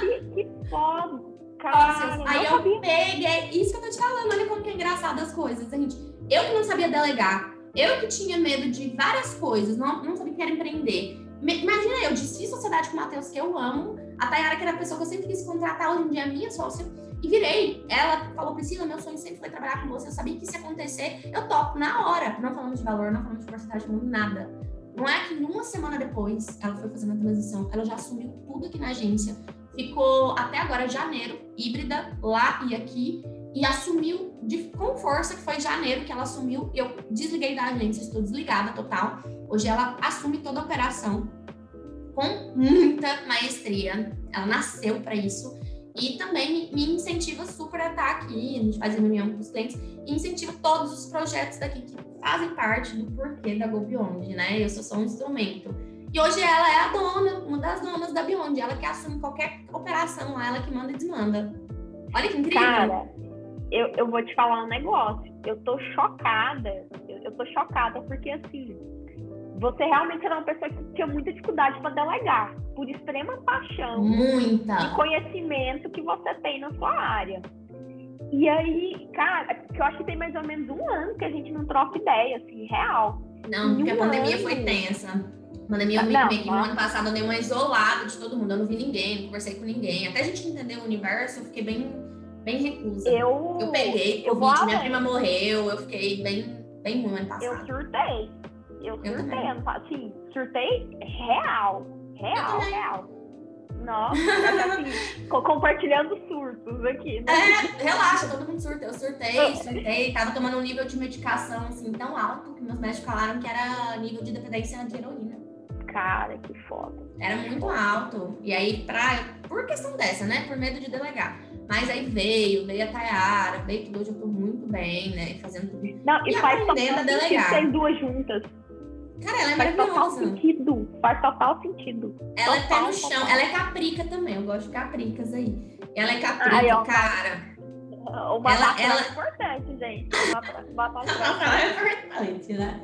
que, que foda. Cara, Aí eu sabia. peguei. É isso que eu tô te falando. Olha como que é engraçado as coisas, gente. Eu que não sabia delegar. Eu que tinha medo de várias coisas. Não, não sabia que era empreender. Imagina eu, desfiz sociedade com o Matheus, que eu amo. A Tayara, que era a pessoa que eu sempre quis contratar, hoje em dia é minha sócia. E virei. Ela falou, Priscila, meu sonho sempre foi trabalhar com você. Eu sabia que ia acontecer. Eu topo na hora. Não falando de valor, não falando de porcentagem, não nada. Não é que uma semana depois ela foi fazendo a transição, ela já assumiu tudo aqui na agência, ficou até agora janeiro, híbrida, lá e aqui, e assumiu de, com força, que foi janeiro que ela assumiu. Eu desliguei da agência, estou desligada total. Hoje ela assume toda a operação com muita maestria. Ela nasceu para isso. E também me incentiva super a estar aqui, a gente faz reunião com os clientes, e incentiva todos os projetos daqui que fazem parte do porquê da Go Beyond, né? Eu sou só um instrumento. E hoje ela é a dona, uma das donas da Beyond, ela que assume qualquer operação, ela que manda e desmanda. Olha que incrível. Cara, eu, eu vou te falar um negócio. Eu tô chocada. Eu, eu tô chocada porque, assim, você realmente era uma pessoa que tinha muita dificuldade para delegar, por extrema paixão muita. e conhecimento que você tem na sua área. E aí, cara, que eu acho que tem mais ou menos um ano que a gente não troca ideia, assim, real. Não, porque um a pandemia ano... foi tensa. A pandemia, eu não, que no ano passado eu dei uma isolada de todo mundo. Eu não vi ninguém, não conversei com ninguém. Até a gente entender o universo, eu fiquei bem, bem recusa. Eu, eu peguei eu Covid, minha prima morreu, eu fiquei bem, bem ruim ano passado. Eu surtei. Eu surtei, ano. Assim, surtei real. Real, real. Nossa, assim, compartilhando surtos aqui. Né? É, relaxa, todo mundo surta. Eu surtei, surtei. Tava tomando um nível de medicação assim tão alto que meus médicos falaram que era nível de dependência de heroína. Cara, que foda. Era muito alto. E aí, pra, por questão dessa, né? Por medo de delegar. Mas aí veio, veio a Tayara, veio tudo. Hoje eu tô muito bem, né? Fazendo tudo. Não, e, e faz aprendendo a delegar. Tem duas juntas. Cara, ela é Faz total sentido. Faz total sentido. Ela total, é pé no chão. Total. Ela é caprica também. Eu gosto de capricas aí. Ela é caprica, Ai, cara. Uma ela, ela... é importante, gente. Uma batalha é importante, né?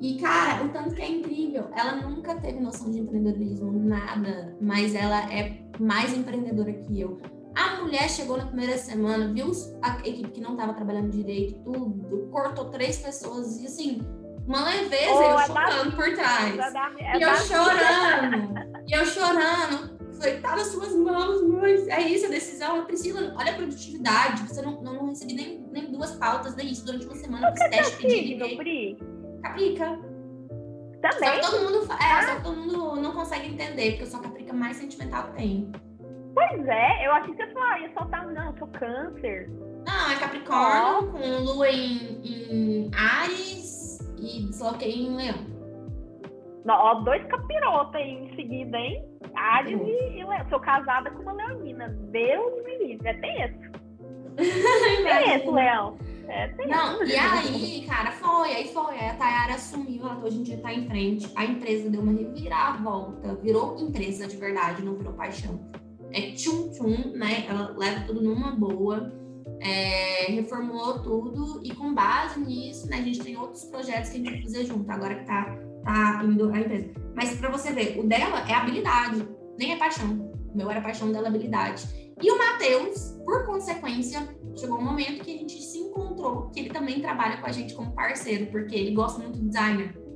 E, cara, o tanto que é incrível. Ela nunca teve noção de empreendedorismo, nada. Mas ela é mais empreendedora que eu. A mulher chegou na primeira semana, viu a equipe que não estava trabalhando direito, tudo, cortou três pessoas e assim, uma leveza, oh, eu é chorando por trás. É e eu chorando, e eu chorando. Falei, tá nas suas mãos, mas é isso a decisão. Priscila, olha a produtividade. Você não, não, não recebi nem, nem duas pautas, nem isso durante uma semana. Fiz teste, pedi. Pri? Caprica. Também? Só que todo mundo, é, ah. só que todo mundo não consegue entender, porque eu sou a caprica mais sentimental que tem. Pois é, eu achei que você falou, ia soltar, não, eu sou câncer. Não, é Capricórnio, oh. com lua em, em Ares, e desloquei em Leão. Ó, dois capirotas aí em seguida, hein? Ares e, Leão. Sou casada com uma leonina. Deus me livre. É tenso. é tenso, Leão. É tenso. Não, e aí, cara, foi, aí foi. Aí a Tayara assumiu, ela hoje em dia tá em frente. A empresa deu uma reviravolta, virou empresa de verdade, não virou paixão. É tchum-tchum, né? Ela leva tudo numa boa. É, reformulou tudo e com base nisso, né, a gente tem outros projetos que a gente vai fazer junto, agora que tá, tá indo a empresa. Mas para você ver, o dela é habilidade, nem é paixão. O meu era paixão dela, habilidade. E o Matheus, por consequência, chegou um momento que a gente se encontrou, que ele também trabalha com a gente como parceiro, porque ele gosta muito de designer.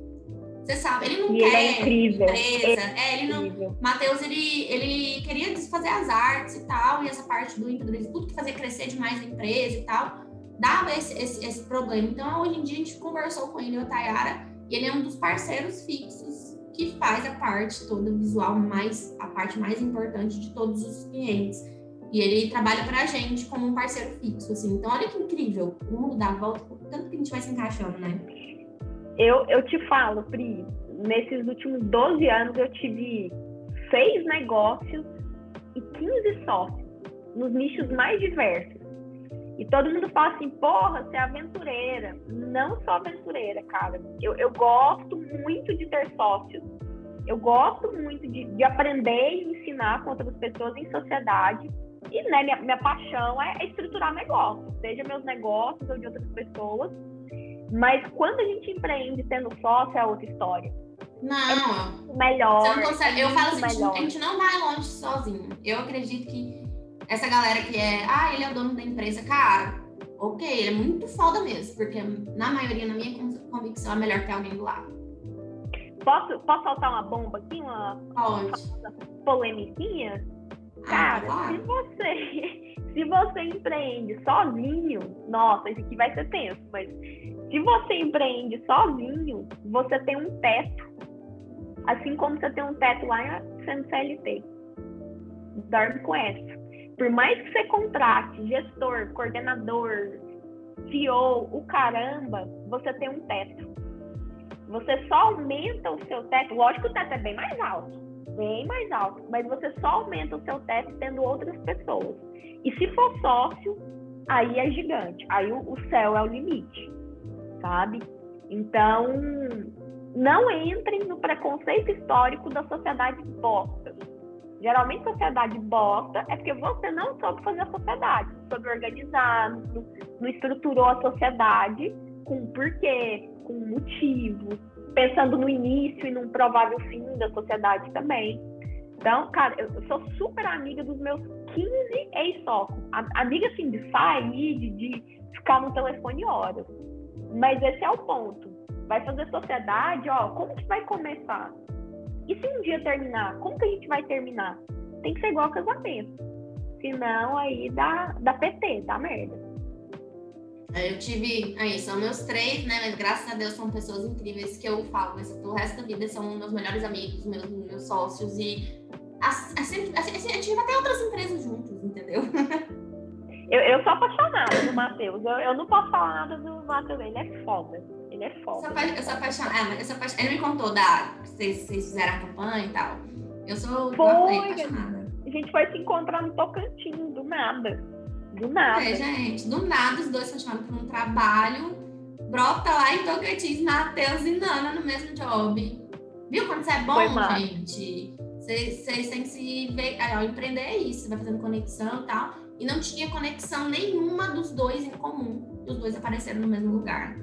Você sabe, ele não E quer ele é incrível. empresa. É, ele não. Matheus, ele, ele queria fazer as artes e tal, e essa parte do empreendedorismo, tudo que fazia crescer demais a empresa e tal, dava esse, esse, esse problema. Então, hoje em dia, a gente conversou com ele, o Tayara, e ele é um dos parceiros fixos que faz a parte toda visual, mais, a parte mais importante de todos os clientes. E ele trabalha pra gente como um parceiro fixo, assim. Então, olha que incrível, o mundo dá a volta, tanto que a gente vai se encaixando, né? Eu, eu te falo, Pri, nesses últimos 12 anos eu tive seis negócios e 15 sócios, nos nichos mais diversos. E todo mundo fala assim, porra, você é aventureira. Não sou aventureira, cara. Eu, eu gosto muito de ter sócios. Eu gosto muito de, de aprender e ensinar com outras pessoas em sociedade. E né, minha, minha paixão é estruturar negócios, seja meus negócios ou de outras pessoas. Mas quando a gente empreende tendo sócio é outra história. Não, Melhor. Você não consegue. Eu é falo muito assim, melhor. a gente não vai longe sozinho. Eu acredito que essa galera que é, ah, ele é o dono da empresa, cara, ok, ele é muito foda mesmo, porque na maioria, na minha con- convicção, é melhor ter alguém do lado. Posso, posso soltar uma bomba aqui, uma Pode. polemiquinha? Ah, Cara, se claro. você, se você empreende sozinho, nossa, isso aqui vai ser tenso, mas se você empreende sozinho, você tem um teto. Assim como você tem um teto lá sendo CLT. Dorme com essa. Por mais que você contrate gestor, coordenador, CEO, o caramba, você tem um teto. Você só aumenta o seu teto. Lógico que o teto é bem mais alto bem mais alto, mas você só aumenta o seu teto tendo outras pessoas. E se for sócio, aí é gigante, aí o, céu é o limite, sabe? Então, não entrem no preconceito histórico da sociedade bosta. Geralmente, sociedade bosta é porque você não soube fazer a sociedade, soube organizar, não estruturou a sociedade com um porquê, com um motivo, pensando no início e num provável fim da sociedade também. Então, cara, eu sou super amiga dos meus 15 ex-sócios. A- Amiga, assim, de sair, de, de ficar no telefone horas. Mas esse é o ponto. Vai fazer sociedade, ó, como que vai começar? E se um dia terminar, como que a gente vai terminar? Tem que ser igual casamento. Senão, aí dá, dá PT, dá merda. Eu tive, aí, são meus três, né? Mas graças a Deus são pessoas incríveis que eu falo, mas o resto da vida são meus melhores amigos, meus, meus sócios. E assim, assim, assim, a gente vai ter outras empresas juntos, entendeu? Eu, eu sou apaixonada do Matheus. Eu, eu não posso falar nada do Matheus. Ele é foda. Ele é Eu foda. sou, apa- eu sou apaixonada. É, mas eu sou apaixonada. Ele me contou da. Vocês, vocês fizeram a campanha e tal. Eu sou Foi, apaixonada. A gente foi se encontrar no Tocantins, do nada. Do nada. É, gente, do nada os dois são chamados para um trabalho. Brota lá em Tocantins, Matheus e Nana no mesmo job. Viu quando você é bom, gente? Vocês têm que se ver. aí, ó, empreender é isso, você vai fazendo conexão e tal. E não tinha conexão nenhuma dos dois em comum. Os dois apareceram no mesmo lugar.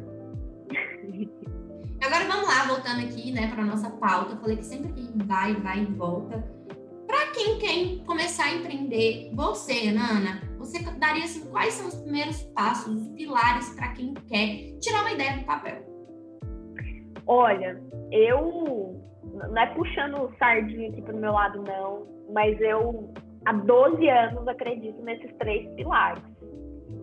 Agora vamos lá, voltando aqui, né, para nossa pauta. Eu falei que sempre que vai, vai e volta. Para quem quer começar a empreender, você, Nana, você daria assim, quais são os primeiros passos, os pilares para quem quer tirar uma ideia do papel? Olha, eu. Não é puxando sardinha aqui pro meu lado, não. Mas eu, há 12 anos, acredito nesses três pilares.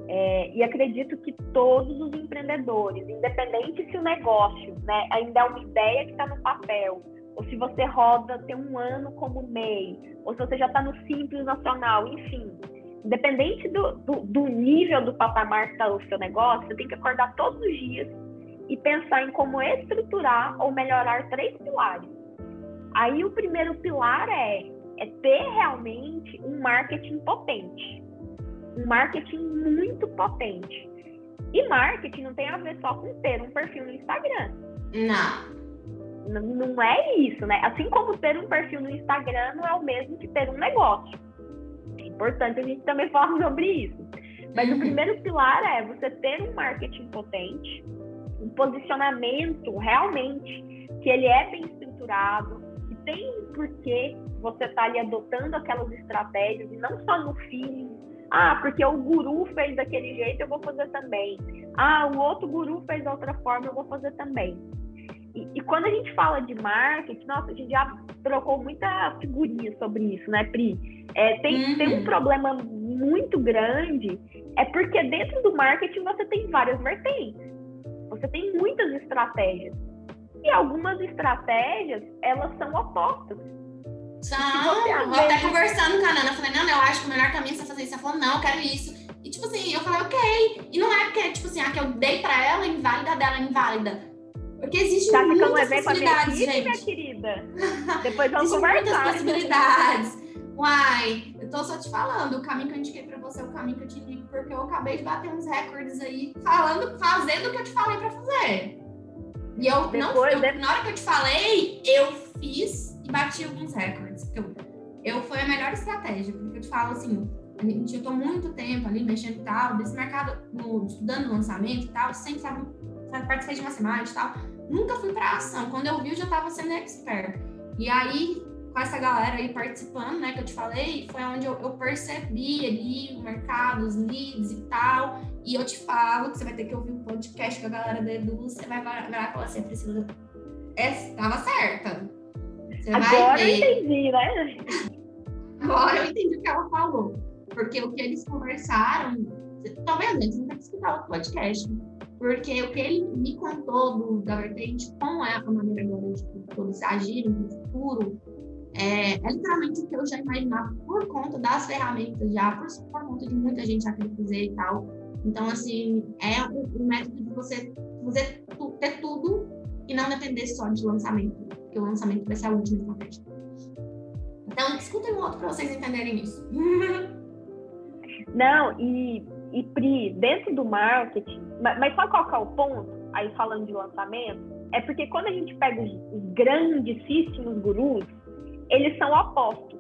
É, e acredito que todos os empreendedores, independente se o negócio né, ainda é uma ideia que está no papel, ou se você roda tem um ano como MEI, ou se você já está no Simples Nacional, enfim. Independente do, do, do nível do patamar que está o seu negócio, você tem que acordar todos os dias e pensar em como estruturar ou melhorar três pilares. Aí o primeiro pilar é, é ter realmente um marketing potente. Um marketing muito potente. E marketing não tem a ver só com ter um perfil no Instagram. Não. N- Não é isso, né? Assim como ter um perfil no Instagram não é o mesmo que ter um negócio. Importante a gente também falar sobre isso. Mas uhum. o primeiro pilar é você ter um marketing potente, um posicionamento realmente que ele é bem estruturado, que tem um porquê você está ali adotando aquelas estratégias e não só no feeling. Ah, porque o guru fez daquele jeito, eu vou fazer também. Ah, o outro guru fez da outra forma, eu vou fazer também. E, e, quando a gente fala de marketing, nossa, a gente já trocou muita figurinha sobre isso, né, Pri? É, tem, uhum. tem um problema muito grande, é porque dentro do marketing você tem várias vertentes. Você tem muitas estratégias. E algumas estratégias, elas são opostas. São, eu até conversando com a Nana, eu falei, não, eu acho que o melhor caminho é você fazer isso. Ela falou, não, eu quero isso. E tipo assim, eu falei, ok. E não é porque, tipo assim, a que eu dei pra ela, é inválida dela, é inválida. Porque existe tá muitas possibilidades, gente. Minha querida. Depois vamos conversar. muitas possibilidades. Uai, eu tô só te falando, o caminho que eu indiquei pra você é o caminho que eu te indico, porque eu acabei de bater uns recordes aí, falando, fazendo o que eu te falei pra fazer. E eu Depois, não, eu, na hora que eu te falei, eu fiz e bati alguns recordes. Eu, eu foi a melhor estratégia, porque eu te falo assim, a gente, eu tô muito tempo ali mexendo e tal, desse mercado, no, estudando lançamento e tal, sempre sabe, participei de uma semana e tal, nunca fui pra ação. Quando eu vi, eu já tava sendo expert. E aí, com essa galera aí participando, né, que eu te falei, foi onde eu, eu percebi ali o mercado, os leads e tal. E eu te falo que você vai ter que ouvir um podcast com a galera da Edu, você vai virar e falar assim, Priscila, estava certa. Você Agora eu entendi, né? Agora eu entendi o que ela falou. Porque o que eles conversaram, talvez a gente não tenha que escutar o podcast. Porque o que ele me contou do, da vertente, como é a maneira agora de todos agirem no futuro, é, é, literalmente o que eu já imaginava por conta das ferramentas, já por, por conta de muita gente já querer fazer e tal. Então, assim, é o, método de você, você ter tudo e não depender só de lançamento, porque o lançamento vai ser a última estratégia. Então, escutem um outro para vocês entenderem isso. Não, e, e Pri, dentro do marketing, mas, mas sabe qual é o ponto? Aí falando de lançamento, é porque quando a gente pega os, os grandíssimos gurus, eles são opostos.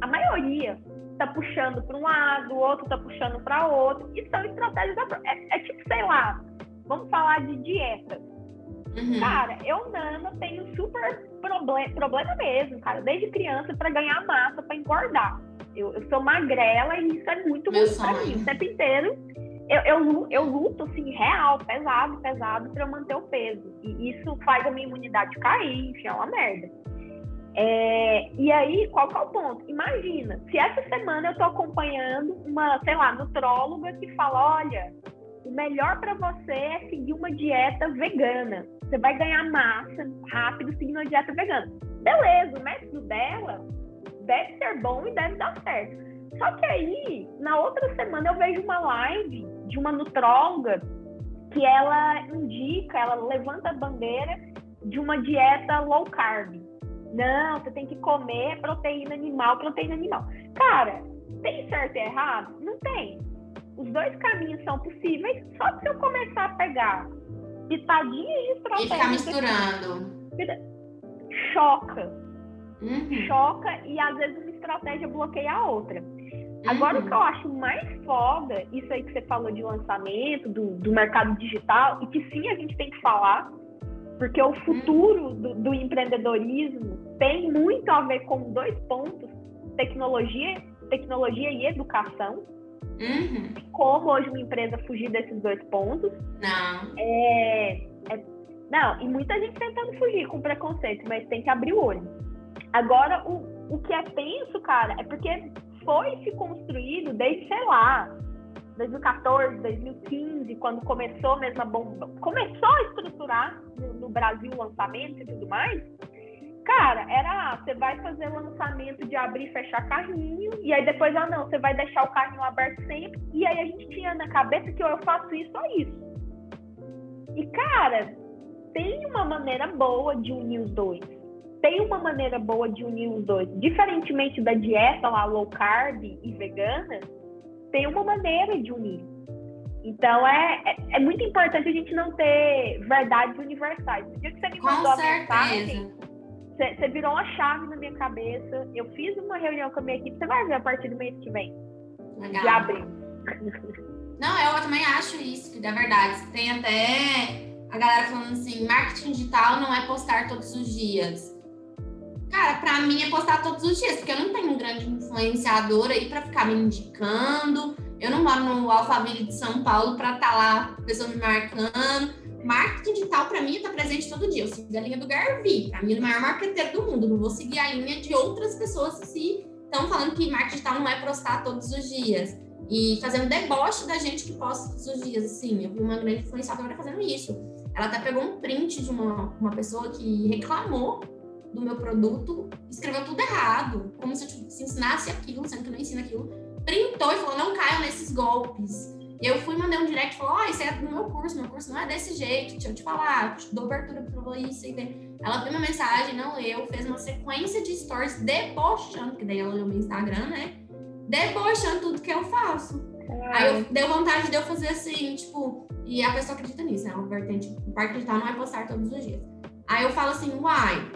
A maioria está puxando para um lado, o outro está puxando para outro, e são estratégias. É, é, tipo, sei lá, vamos falar de dieta. Uhum. Cara, eu, Nana, tenho super problema, problema mesmo, cara, desde criança para ganhar massa, para engordar. Eu, eu, sou magrela e isso é muito ruim para mim. O tempo inteiro eu, eu, eu luto, assim, real, pesado, pesado, para manter o peso. E isso faz a minha imunidade cair, enfim, é uma merda. É, e aí, qual que é o ponto? Imagina, se essa semana eu estou acompanhando uma, sei lá, nutróloga que fala, olha, o melhor para você é seguir uma dieta vegana. Você vai ganhar massa rápido seguindo uma dieta vegana. Beleza, o método dela deve ser bom e deve dar certo. Só que aí, na outra semana, eu vejo uma live de uma nutróloga que ela indica, ela levanta a bandeira de uma dieta low carb. Não, você tem que comer proteína animal, proteína animal. Cara, tem certo e errado? Não tem. Os dois caminhos são possíveis, só se eu começar a pegar pitadinhas de estratégia... E ficar misturando. Choca. Uhum. Choca e às vezes uma estratégia bloqueia a outra. Agora, uhum. o que eu acho mais foda, isso aí que você falou de lançamento, do, do mercado digital, e que sim a gente tem que falar, porque o futuro do, do, empreendedorismo tem muito a ver com dois pontos: tecnologia, tecnologia e educação. Uhum. Como hoje uma empresa fugir desses dois pontos? Não. É, é, não, e muita gente tentando fugir com preconceito, mas tem que abrir o olho. Agora, o, o que é tenso, cara, é porque foi se construído desde, sei lá, 2014, 2015, quando começou mesmo a bomba, começou a estruturar no, no Brasil o lançamento e tudo mais, cara, era, você vai fazer lançamento de abrir e fechar carrinho, e aí depois, ah não, você vai deixar o carrinho aberto sempre, e aí a gente tinha na cabeça que eu faço isso ou isso. E, cara, tem uma maneira boa de unir os dois. Tem uma maneira boa de unir os dois. Diferentemente da dieta lá low carb e vegana, tem uma maneira de unir. Então é, é, é, muito importante a gente não ter verdades universais. No dia que você me mandou a mensagem, você, você virou uma chave na minha cabeça. Eu fiz uma reunião com a minha equipe, você vai ver a partir do mês que vem. Legal. De abril. Não, eu também acho isso, que é verdade. Tem até a galera falando assim, marketing digital não é postar todos os dias. Cara, para mim é postar todos os dias, porque eu não tenho um grande influenciador aí para ficar me indicando. Eu não moro no Alphaville de São Paulo para estar tá lá, pessoa me marcando. Marketing digital, para mim, está presente todo dia. Eu sigo a linha do Garvi, para mim, é o maior marketeiro do mundo. Não vou seguir a linha de outras pessoas se estão falando que marketing digital não é postar todos os dias. E fazendo deboche da gente que posta todos os dias. Assim, eu vi uma grande influenciadora fazendo isso. Ela até pegou um print de uma, uma pessoa que reclamou do meu produto, escreveu tudo errado, como se eu tipo, se ensinasse aquilo, sendo que eu não ensino aquilo, printou e falou, não caiam nesses golpes. E eu fui mandei um direct e falou, ó, oh, isso é do meu curso, meu curso não é desse jeito, deixa eu te falar, te dou abertura pra isso e ver. Ela viu minha mensagem, não leu, fez uma sequência de stories debochando, que daí ela olhou meu Instagram, né? Debochando tudo que eu faço. Aí eu, deu vontade de eu fazer assim, tipo, e a pessoa acredita nisso, né? O vertente, o parque digital não é postar todos os dias. Aí eu falo assim, uai,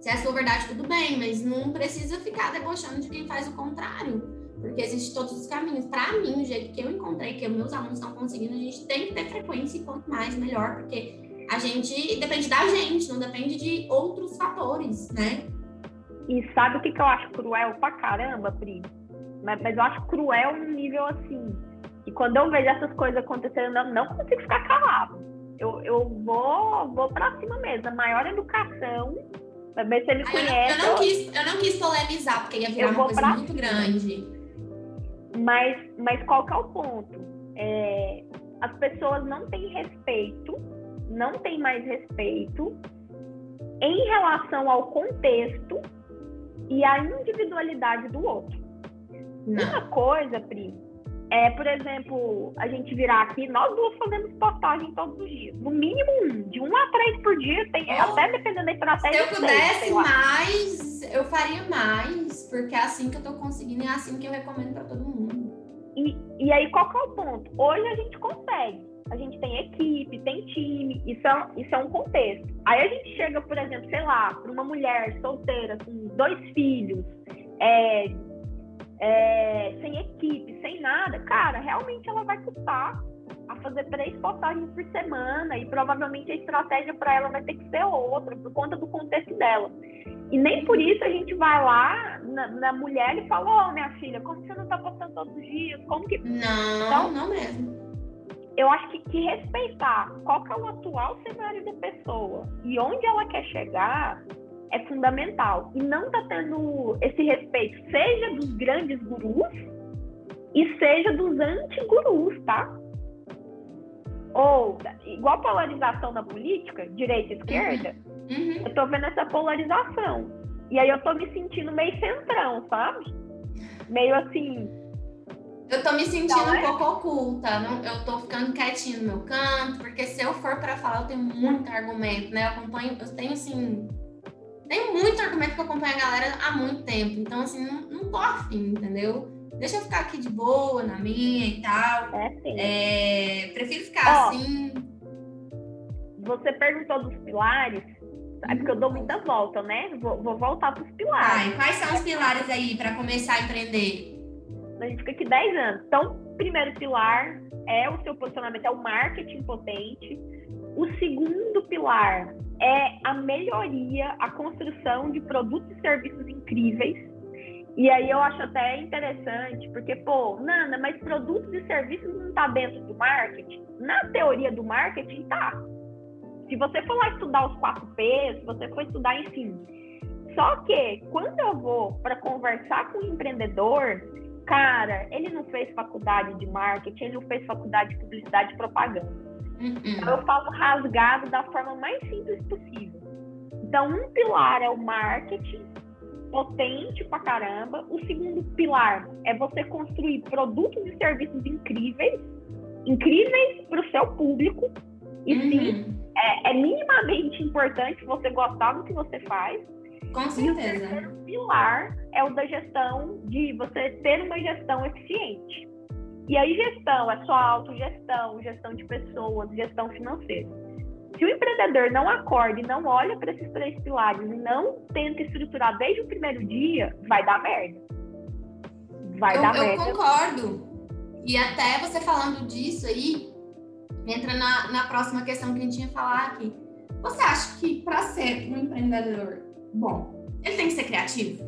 se é a sua verdade, tudo bem, mas não precisa ficar debochando de quem faz o contrário. Porque existem todos os caminhos. Para mim, o jeito que eu encontrei, que meus alunos estão conseguindo, a gente tem que ter frequência e quanto mais, melhor, porque a gente depende da gente, não depende de outros fatores, né? E sabe o que, que eu acho cruel pra caramba, Pri? Mas, mas eu acho cruel num nível assim. E quando eu vejo essas coisas acontecendo, eu não consigo ficar calado. Eu, eu vou, vou pra cima mesmo. A maior educação mas se ele conhece. Eu, eu, não quis, eu não quis polemizar, porque ia virar uma coisa muito grande. Mas, mas qual que é o ponto? É, as pessoas não têm respeito, não têm mais respeito em relação ao contexto e à individualidade do outro. Não. Uma coisa, Pri, é, por exemplo, a gente virar aqui, nós duas fazemos postagem todos os dias. No mínimo um, de um a três por dia, tem, oh, até dependendo da estratégia. Se eu pudesse mais, eu faria mais, porque é assim que eu tô conseguindo e é assim que eu recomendo para todo mundo. E, e aí, qual que é o ponto? Hoje a gente consegue. A gente tem equipe, tem time, isso é, isso é um contexto. Aí a gente chega, por exemplo, sei lá, para uma mulher solteira com dois filhos, é, é, sem equipe, sem nada, cara, realmente ela vai custar a fazer três postagens por semana e provavelmente a estratégia para ela vai ter que ser outra por conta do contexto dela. E nem por isso a gente vai lá na, na mulher e fala: Ô, oh, minha filha, como você não está postando todos os dias? Como que. Não, então, não mesmo. Eu acho que, que respeitar qual que é o atual cenário da pessoa e onde ela quer chegar é fundamental. E não está tendo esse respeito, seja dos grandes gurus e seja dos anti-gurus, tá? Ou, igual polarização na política, direita e esquerda, uhum. Uhum. eu tô vendo essa polarização. E aí eu tô me sentindo meio centrão, sabe? Meio assim. Eu tô me sentindo então, um é? pouco oculta. eu tô ficando quietinho no meu canto, porque se eu for para falar, eu tenho muito argumento, né? Eu acompanho, eu tenho assim tem muito argumento que eu acompanho a galera há muito tempo. Então, assim, não, não tô afim, entendeu? Deixa eu ficar aqui de boa, na minha e tal. É, sim. É, prefiro ficar assim. Você perguntou dos pilares. É porque eu dou muita volta, né? Vou, vou voltar para os pilares. Ai, quais são os pilares aí para começar a empreender? A gente fica aqui 10 anos. Então, primeiro pilar é o seu posicionamento, é o marketing potente. O segundo pilar é a melhoria, a construção de produtos e serviços incríveis. E aí eu acho até interessante, porque, pô, Nana, mas produtos e serviços não tá dentro do marketing? Na teoria do marketing, tá. Se você for lá estudar os 4P, se você for estudar, enfim. Só que, quando eu vou para conversar com o um empreendedor, cara, ele não fez faculdade de marketing, ele não fez faculdade de publicidade e propaganda Uhum. Eu falo rasgado da forma mais simples possível. Então, um pilar é o marketing, potente pra caramba. O segundo pilar é você construir produtos e serviços incríveis, incríveis para o seu público. E uhum. sim, é, é, minimamente importante você gostar do que você faz. Com certeza. E o terceiro pilar é o da gestão, de você ter uma gestão eficiente. E aí, gestão é só autogestão, gestão de pessoas, gestão financeira. Se o empreendedor não acorda e não olha para esses três pilares e não tenta estruturar desde o primeiro dia, vai dar merda. Vai eu, dar eu merda. Eu concordo. E até você falando disso aí, entra na, na próxima questão que a gente ia falar aqui. Você acha que para ser um empreendedor bom, ele tem que ser criativo?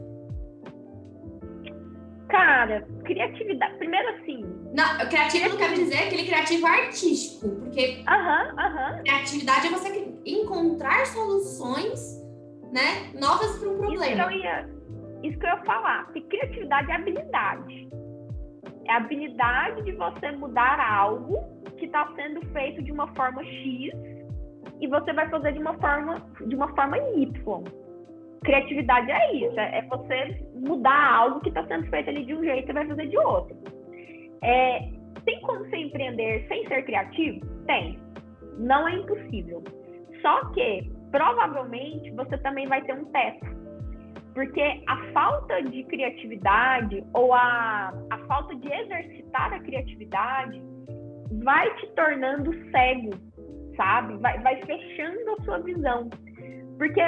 Cara, criatividade. Primeiro assim. Não, criativo não quero dizer aquele criativo artístico, porque aham, aham. criatividade é você encontrar soluções né, novas para um problema. Isso que, eu ia, isso que eu ia falar. Que criatividade é habilidade. É a habilidade de você mudar algo que está sendo feito de uma forma X e você vai fazer de uma forma, de uma forma Y. Criatividade é isso, é, é você mudar algo que está sendo feito ali de um jeito e vai fazer de outro. É, tem como você empreender sem ser criativo? Tem. Não é impossível. Só que, provavelmente, você também vai ter um teto. Porque a falta de criatividade ou a, a falta de exercitar a criatividade vai te tornando cego, sabe? Vai, vai fechando a sua visão. Porque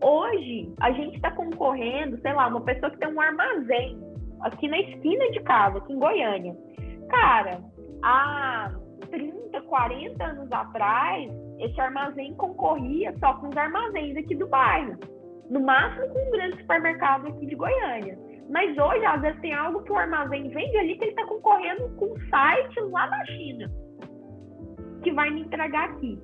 hoje a gente está concorrendo, sei lá, uma pessoa que tem um armazém aqui na esquina de casa, aqui em Goiânia. Cara, há 30, 40 anos atrás, esse armazém concorria só com os armazéns aqui do bairro. No máximo com um grande supermercado aqui de Goiânia. Mas hoje, às vezes, tem algo que o armazém vende ali que ele está concorrendo com um site lá da China, que vai me entregar aqui.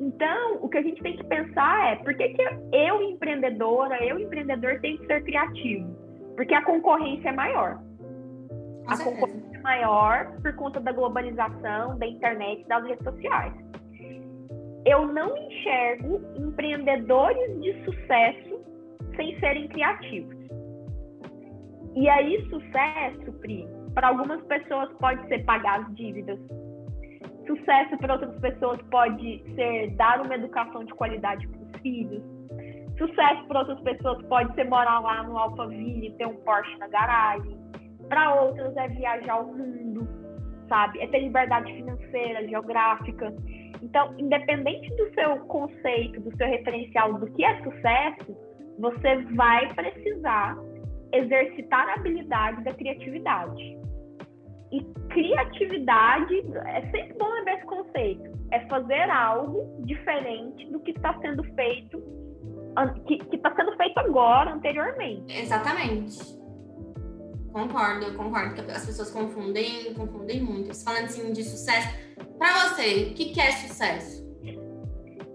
Então, o que a gente tem que pensar é por que, que eu, empreendedora, eu, empreendedor, tenho que ser criativo? Porque a concorrência é maior. Com a certeza. concorrência é maior por conta da globalização, da internet, das redes sociais. Eu não enxergo empreendedores de sucesso sem serem criativos. E aí, sucesso, Pri, para algumas pessoas pode ser pagar as dívidas, Sucesso para outras pessoas pode ser dar uma educação de qualidade para os filhos. Sucesso para outras pessoas pode ser morar lá no Alphaville ter um Porsche na garagem. Para outras é viajar o mundo, sabe? É ter liberdade financeira, geográfica. Então, independente do seu conceito, do seu referencial do que é sucesso, você vai precisar exercitar a habilidade da criatividade. E criatividade, é sempre bom lembrar esse conceito, é fazer algo diferente do que está sendo feito, que está sendo feito agora, anteriormente. Exatamente. Concordo, concordo que as pessoas confundem, confundem muito. Falando assim de sucesso, para você, o que, que é sucesso?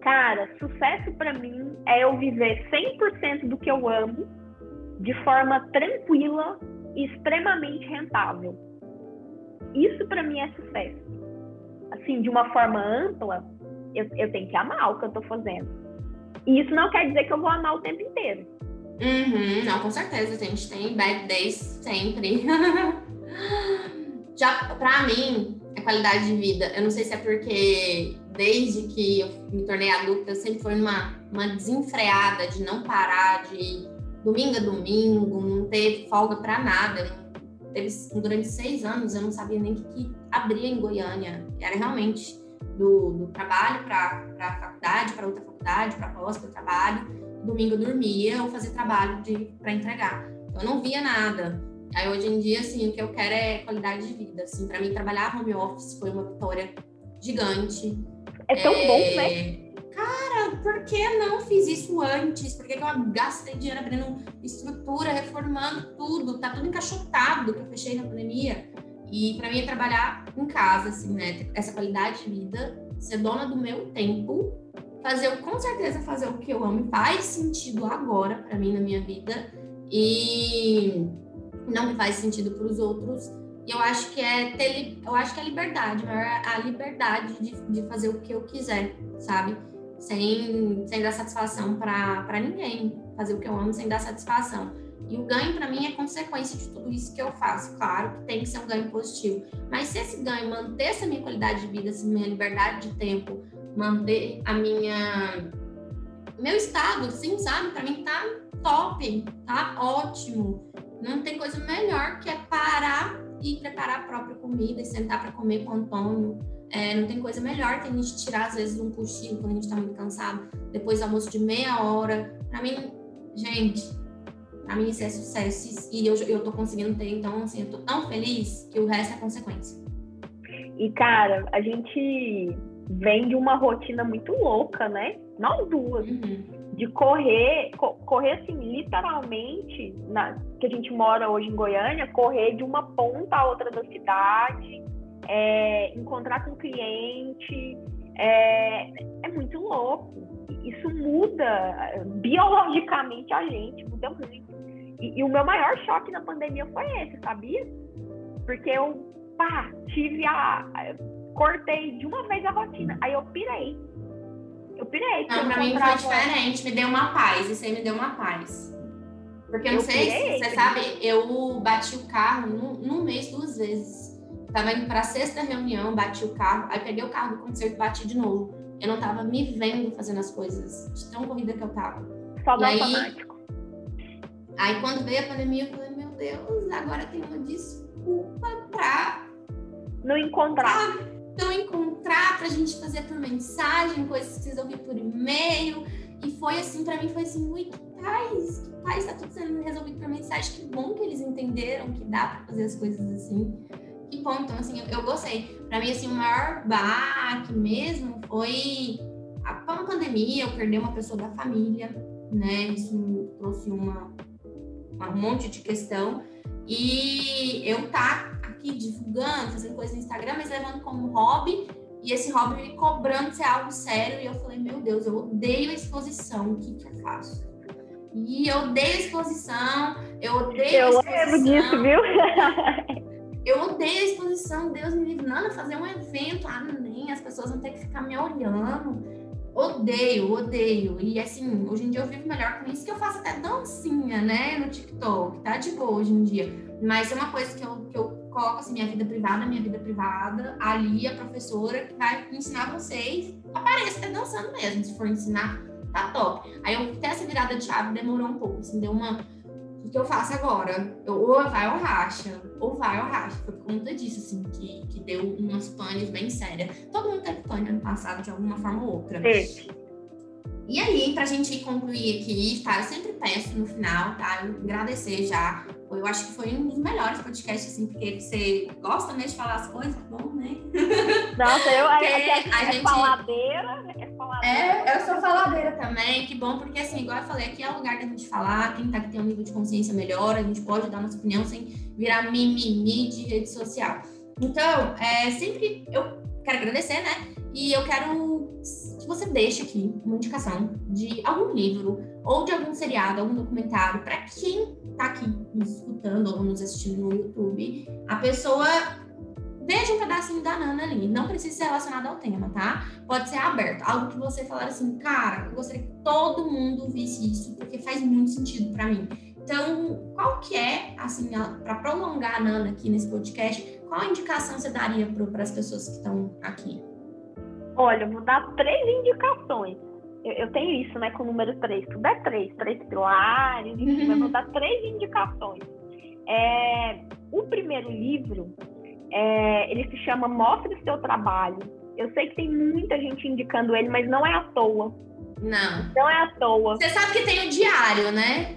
Cara, sucesso para mim é eu viver 100% do que eu amo de forma tranquila e extremamente rentável. Isso para mim é sucesso. Assim, de uma forma ampla, eu, eu tenho que amar o que eu tô fazendo. E isso não quer dizer que eu vou amar o tempo inteiro. Uhum, não, com certeza. A gente tem bad days sempre. Já, pra mim, a qualidade de vida, eu não sei se é porque desde que eu me tornei adulta, eu sempre fui numa uma desenfreada de não parar, de domingo a domingo, não ter folga para nada teve durante seis anos, eu não sabia nem o que, que abria em Goiânia. Era realmente do, do trabalho para a faculdade, para outra faculdade, para pós, para trabalho. Domingo eu dormia ou fazia trabalho para entregar. Eu não via nada. Aí hoje em dia, assim, o que eu quero é qualidade de vida. Assim, para mim, trabalhar home office foi uma vitória gigante. É tão é... bom, né? cara, por que não fiz isso antes? Por que, que eu gastei dinheiro abrindo estrutura, reformando tudo? Tá tudo encaixotado que eu fechei na pandemia. E para mim é trabalhar em casa, assim, né? Essa qualidade de vida, ser dona do meu tempo, fazer, com certeza, fazer o que eu amo faz sentido agora para mim na minha vida e não faz sentido para os outros. E eu acho que é ter, eu acho que é liberdade, a liberdade de, de fazer o que eu quiser, sabe? sem, sem dar satisfação para ninguém, fazer o que eu amo sem dar satisfação. E o ganho para mim é consequência de tudo isso que eu faço. Claro que tem que ser um ganho positivo, mas se esse ganho manter essa minha qualidade de vida, essa minha liberdade de tempo, manter a minha meu estado, sim, sabe? Para mim tá top, tá ótimo. Não tem coisa melhor que é parar e preparar a própria comida e sentar para comer com o Antônio é, não tem coisa melhor que a gente tirar, às vezes, um cochilo quando a gente tá muito cansado, depois do almoço de meia hora. Pra mim, gente, mim isso é sucesso. E eu, eu tô conseguindo ter, então, assim, eu tô tão feliz que o resto é consequência. E, cara, a gente vem de uma rotina muito louca, né? Nós duas. Uhum. De correr, co correr assim, literalmente, na, que a gente mora hoje em Goiânia, correr de uma ponta a outra da cidade, é, encontrar com o cliente, é, é muito louco. Isso muda biologicamente a gente, muda muito. E, e, o meu maior choque na pandemia foi esse, sabia? Porque eu, pá, tive a. Cortei de uma vez a rotina. Aí eu pirei. Eu pirei. Não, pra mim foi diferente, me deu uma paz. Isso aí me deu uma paz. Porque eu não sei pirei, se você sabe, eu bati o carro num, num mês duas vezes. Tava indo pra sexta reunião, bati o carro, aí peguei o carro do concerto, bati de novo. Eu não tava me vendo fazendo as coisas, de tão corrida que eu tava. Só e aí. Aí quando veio a pandemia, eu falei, meu Deus, agora tem uma desculpa pra não encontrar. Pra não encontrar, pra gente fazer por mensagem, coisas que vocês ouvir por e-mail. E foi assim, pra mim foi assim, ui, que paz, que paz, tá tudo sendo resolvido por mensagem. Que bom que eles entenderam que dá pra fazer as coisas assim que bom. Então, assim, eu, eu gostei. Para mim, assim, o maior baque mesmo foi a, a pandemia, eu perdi uma pessoa da família, né? Isso trouxe uma, uma, um monte de questão. E eu tá aqui divulgando, fazendo coisas no Instagram, mas levando como hobby. E esse hobby me cobrando ser algo sério. E eu falei, meu Deus, eu odeio a exposição. O que, que eu faço? E eu odeio a exposição. Eu odeio eu a exposição. Eu disso, viu? Eu odeio a exposição, Deus me livre. Nada, fazer um evento, ah, nem, as pessoas vão ter que ficar me olhando. Odeio, odeio. E assim, hoje em dia eu vivo melhor com isso, que eu faço até dancinha, né, no TikTok. Tá de boa hoje em dia. Mas é uma coisa que eu, que eu coloco assim, minha vida privada, minha vida privada, ali a professora que vai ensinar vocês, apareça até dançando mesmo, se for ensinar, tá top. Aí eu ter essa virada de chave demorou um pouco, assim, deu uma o que eu faço agora? Eu, ou vai ou racha, ou vai ou racha. Foi por conta disso, assim, que, que deu umas panes bem sérias. Todo mundo teve pane ano passado, de alguma forma ou outra. Sim. E aí, pra gente concluir aqui, tá? Eu sempre peço no final, tá? Eu agradecer já. Eu acho que foi um dos melhores podcasts, assim, porque você gosta mesmo de falar as coisas, bom, né? Nossa, eu a, é, a, a gente, faladeira, é faladeira. É, eu sou faladeira também, que bom, porque assim, igual eu falei, aqui é o lugar da gente falar, quem tá aqui tem um nível de consciência melhor, a gente pode dar nossa opinião sem virar mimimi de rede social. Então, é, sempre eu quero agradecer, né? E eu quero que você deixe aqui uma indicação de algum livro ou de algum seriado, algum documentário, para quem está aqui nos escutando ou nos assistindo no YouTube, a pessoa veja um pedacinho da Nana ali. Não precisa ser relacionado ao tema, tá? Pode ser aberto. Algo que você falar assim, cara, eu gostaria que todo mundo visse isso, porque faz muito sentido para mim. Então, qual que é, assim, para prolongar a Nana aqui nesse podcast, qual indicação você daria para as pessoas que estão aqui? Olha, eu vou dar três indicações. Eu, eu, tenho isso, né, com o número três. Tudo é três, três pilares, enfim, eu vou dar três indicações. É, o primeiro livro, é, ele se chama Mostre Seu Trabalho. Eu sei que tem muita gente indicando ele, mas não é à toa. Não. Não é à toa. Você sabe que tem o diário, né?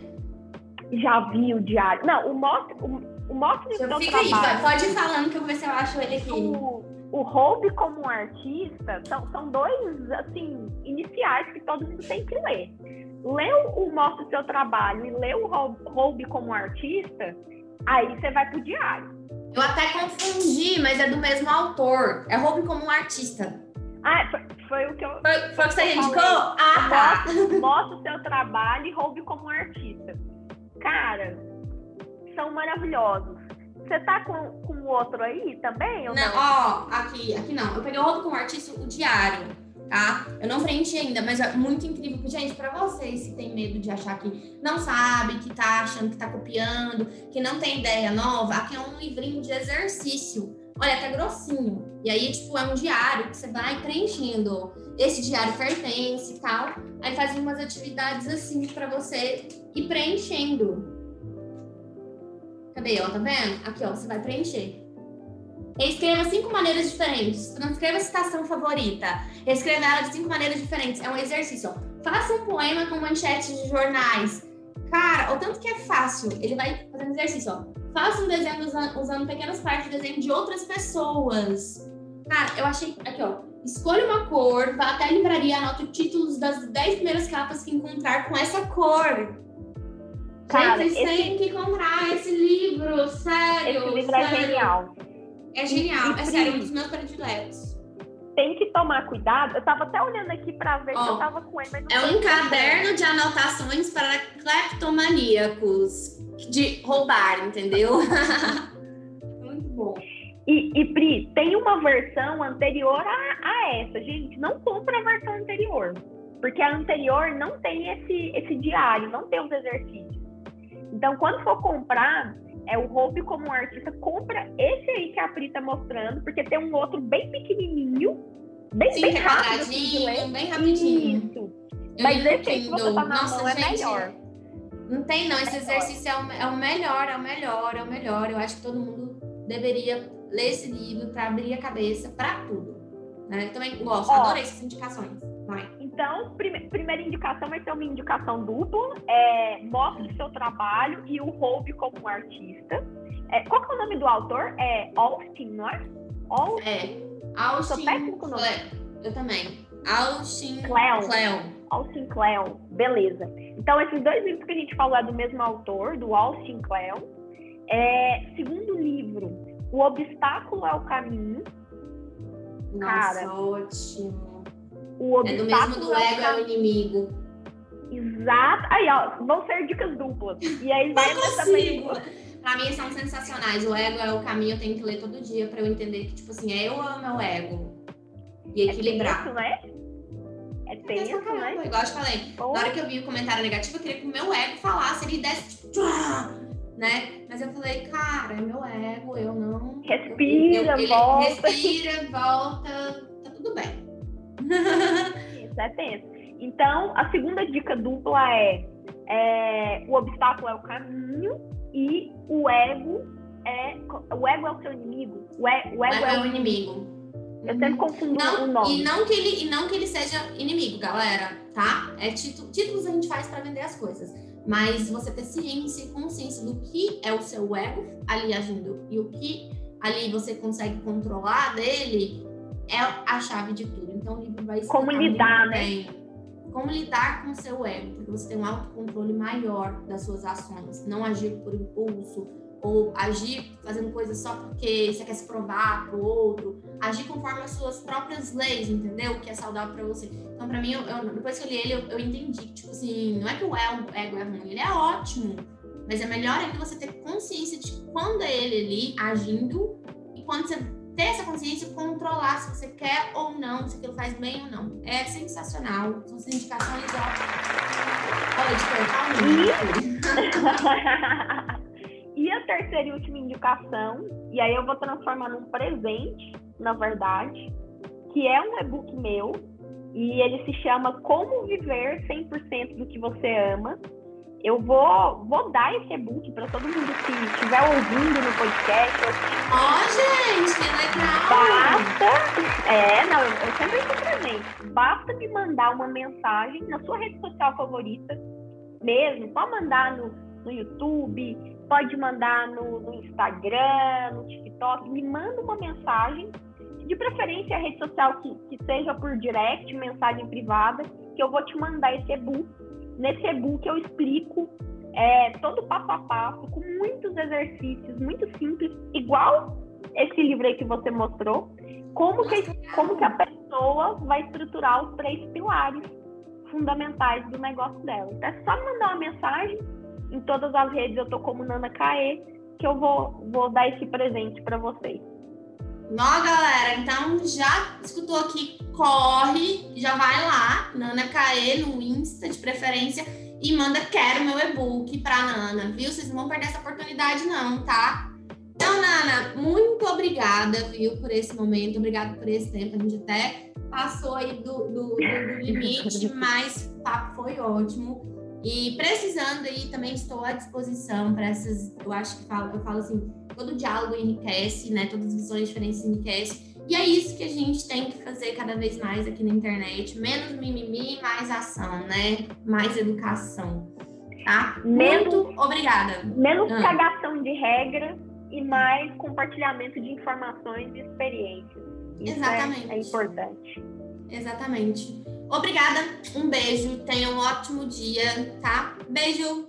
Já vi o diário. Não, o Mostre, o, o Mostre Seu Trabalho. Aí, pode ir falando que eu vou ver se eu acho ele aqui. O, o Hope como um artista são, são dois assim iniciais que todo mundo tem que ler. Lê o Mostra o Seu Trabalho e lê o Hope como artista, aí você vai pro diário. Eu até confundi, mas é do mesmo autor. É Hope como um artista. Ah, foi, foi o que eu. Foi, foi o que você indicou? Ah, tá. Mostra, mostra o seu trabalho e Hope como um artista. Cara, são maravilhosos. Você tá com, com outro aí também? Não, não? ó, aqui, aqui não. Eu peguei o outro com o artista, o diário, tá? Eu não preenchi ainda, mas é muito incrível. Gente, pra vocês que tem medo de achar que não sabe, que tá achando que tá copiando, que não tem ideia nova, aqui é um livrinho de exercício. Olha, até grossinho. E aí, tipo, é um diário que você vai preenchendo. Esse diário pertence e tal. Aí faz umas atividades assim para você ir preenchendo. Cadê, ó? Tá vendo? Aqui, ó, você vai preencher. Escreva cinco maneiras diferentes. Transcreva a citação favorita. Escreva ela de cinco maneiras diferentes. É um exercício, ó. Faça um poema com manchetes de jornais. Cara, o tanto que é fácil. Ele vai fazendo exercício, ó. Faça um desenho usando, pequenas partes do desenho de outras pessoas. Cara, eu achei. Aqui, ó. Escolha uma cor, vá até a livraria, anota os títulos das 10 primeiras capas que encontrar com essa cor. Cara, vocês esse... têm que comprar esse livro, sério. Esse livro é sério. é genial. É genial, e, é sério, um dos meus prediletos. Tem que tomar cuidado. Eu tava até olhando aqui pra ver oh, se eu tava com ele, mas não É um caderno de anotações para cleptomaníacos de roubar, entendeu? Muito bom. E, e, Pri, tem uma versão anterior a, a, essa. Gente, não compra a versão anterior. Porque a anterior não tem esse, esse diário, não tem os exercícios. Então, quando for comprar, é o Hope como um artista, compra esse aí que a Pri tá mostrando, porque tem um outro bem pequenininho, bem, Sim, bem é rápido. Assim, bem rapidinho. Isso. Mas esse aí que você tá na Nossa, mão é gente, melhor. Não tem, não. Esse exercício é o, é o melhor, é o melhor, é o melhor. Eu acho que todo mundo deveria ler esse livro para abrir a cabeça para tudo. Né? Eu também gosto, Ó, adorei essas indicações. Vai. Então, prime primeira indicação vai ser uma indicação dupla. É, mostre seu trabalho e o roube como um artista. É, qual que é o nome do autor? É Austin, não é? Austin. É. Austin. Sou nome. Eu também. Austin. Cleon. Austin Cleon. Beleza. Então, esses dois livros que a gente falou é do mesmo autor, do Austin Cleon. É, segundo livro, O Obstáculo é o Caminho. Nossa, Cara, ótimo. O obstáculo é do mesmo do ego é o inimigo. Exato. Aí, ó, vão ser dicas duplas. E aí vai também. Pra mim são sensacionais. O ego é o caminho, eu tenho que ler todo dia pra eu entender que, tipo assim, é eu ou é o meu ego. E equilibrar. É tenso, né? É tenso, né? Igual eu te falei. Na hora que eu vi o comentário negativo, eu queria que o meu ego falasse, ele desse, tipo, né? Mas eu falei, cara, é meu ego, eu não. Respira, eu, eu, volta. Respira, volta, tá tudo bem. Isso é tenso. Então, a segunda dica dupla é, é, o obstáculo é o caminho e o ego é o ego é o seu inimigo. O, o ego, o ego é, é, o inimigo. inimigo. Eu sempre uhum. confundo não, o nome. E não, que ele, e não que ele seja inimigo, galera, tá? É título, títulos a gente faz para vender as coisas. Mas você ter ciência e consciência do que é o seu ego ali agindo e o que ali você consegue controlar dele é a chave de tudo. Então o livro vai Como lidar, né? Como lidar com o seu ego, porque você tem um autocontrole maior das suas ações, não agir por impulso ou agir fazendo coisas só porque você quer se provar para o outro, agir conforme as suas próprias leis, entendeu? O que é saudável para você. Então, para mim, eu, eu, depois que eu li ele, eu, eu entendi que, tipo assim, não é que o ego é ruim, ele é ótimo, mas é melhor ainda você ter consciência de quando é ele ali agindo e quando você ter essa consciência e controlar se você quer ou não, se aquilo faz bem ou não. É sensacional. São indicações ótimas. de cortar E a terceira e última indicação, e aí eu vou transformar num presente, na verdade, que é um e-book meu, e ele se chama Como Viver 100% do que você ama, eu vou, vou dar esse e-book para todo mundo que estiver ouvindo no podcast. Ó, oh, gente, que legal! Basta. É, não, eu, eu sempre estou presente. Basta me mandar uma mensagem na sua rede social favorita, mesmo. Pode mandar no, no YouTube, pode mandar no, no Instagram, no TikTok. Me manda uma mensagem, de preferência a rede social que, que seja por direct, mensagem privada, que eu vou te mandar esse e-book Nesse e-book eu explico é, todo passo a passo, com muitos exercícios, muito simples, igual esse livro aí que você mostrou, como que, como que a pessoa vai estruturar os três pilares fundamentais do negócio dela. Então, é só mandar uma mensagem, em todas as redes eu tô como Nana Caê, que eu vou, vou dar esse presente para vocês. Ó, galera, então já escutou aqui, corre, já vai lá, Nana Caê no Insta, de preferência, e manda quero meu e-book pra Nana, viu? Vocês não vão perder essa oportunidade não, tá? Então, Nana, muito obrigada, viu, por esse momento, obrigada por esse tempo, a gente até passou aí do, do, do, do limite, mas o papo foi ótimo. E precisando aí, também estou à disposição para essas, eu acho que falo, eu falo assim, todo diálogo enriquece, né? Todas as visões diferentes enriquecem. E é isso que a gente tem que fazer cada vez mais aqui na internet. Menos mimimi, mais ação, né? Mais educação. Tá? Menos, Muito obrigada. Menos ah. cagação de regra e mais compartilhamento de informações e experiências. Isso Exatamente. É, é importante. Exatamente. Obrigada, um beijo, tenha um ótimo dia, tá? Beijo!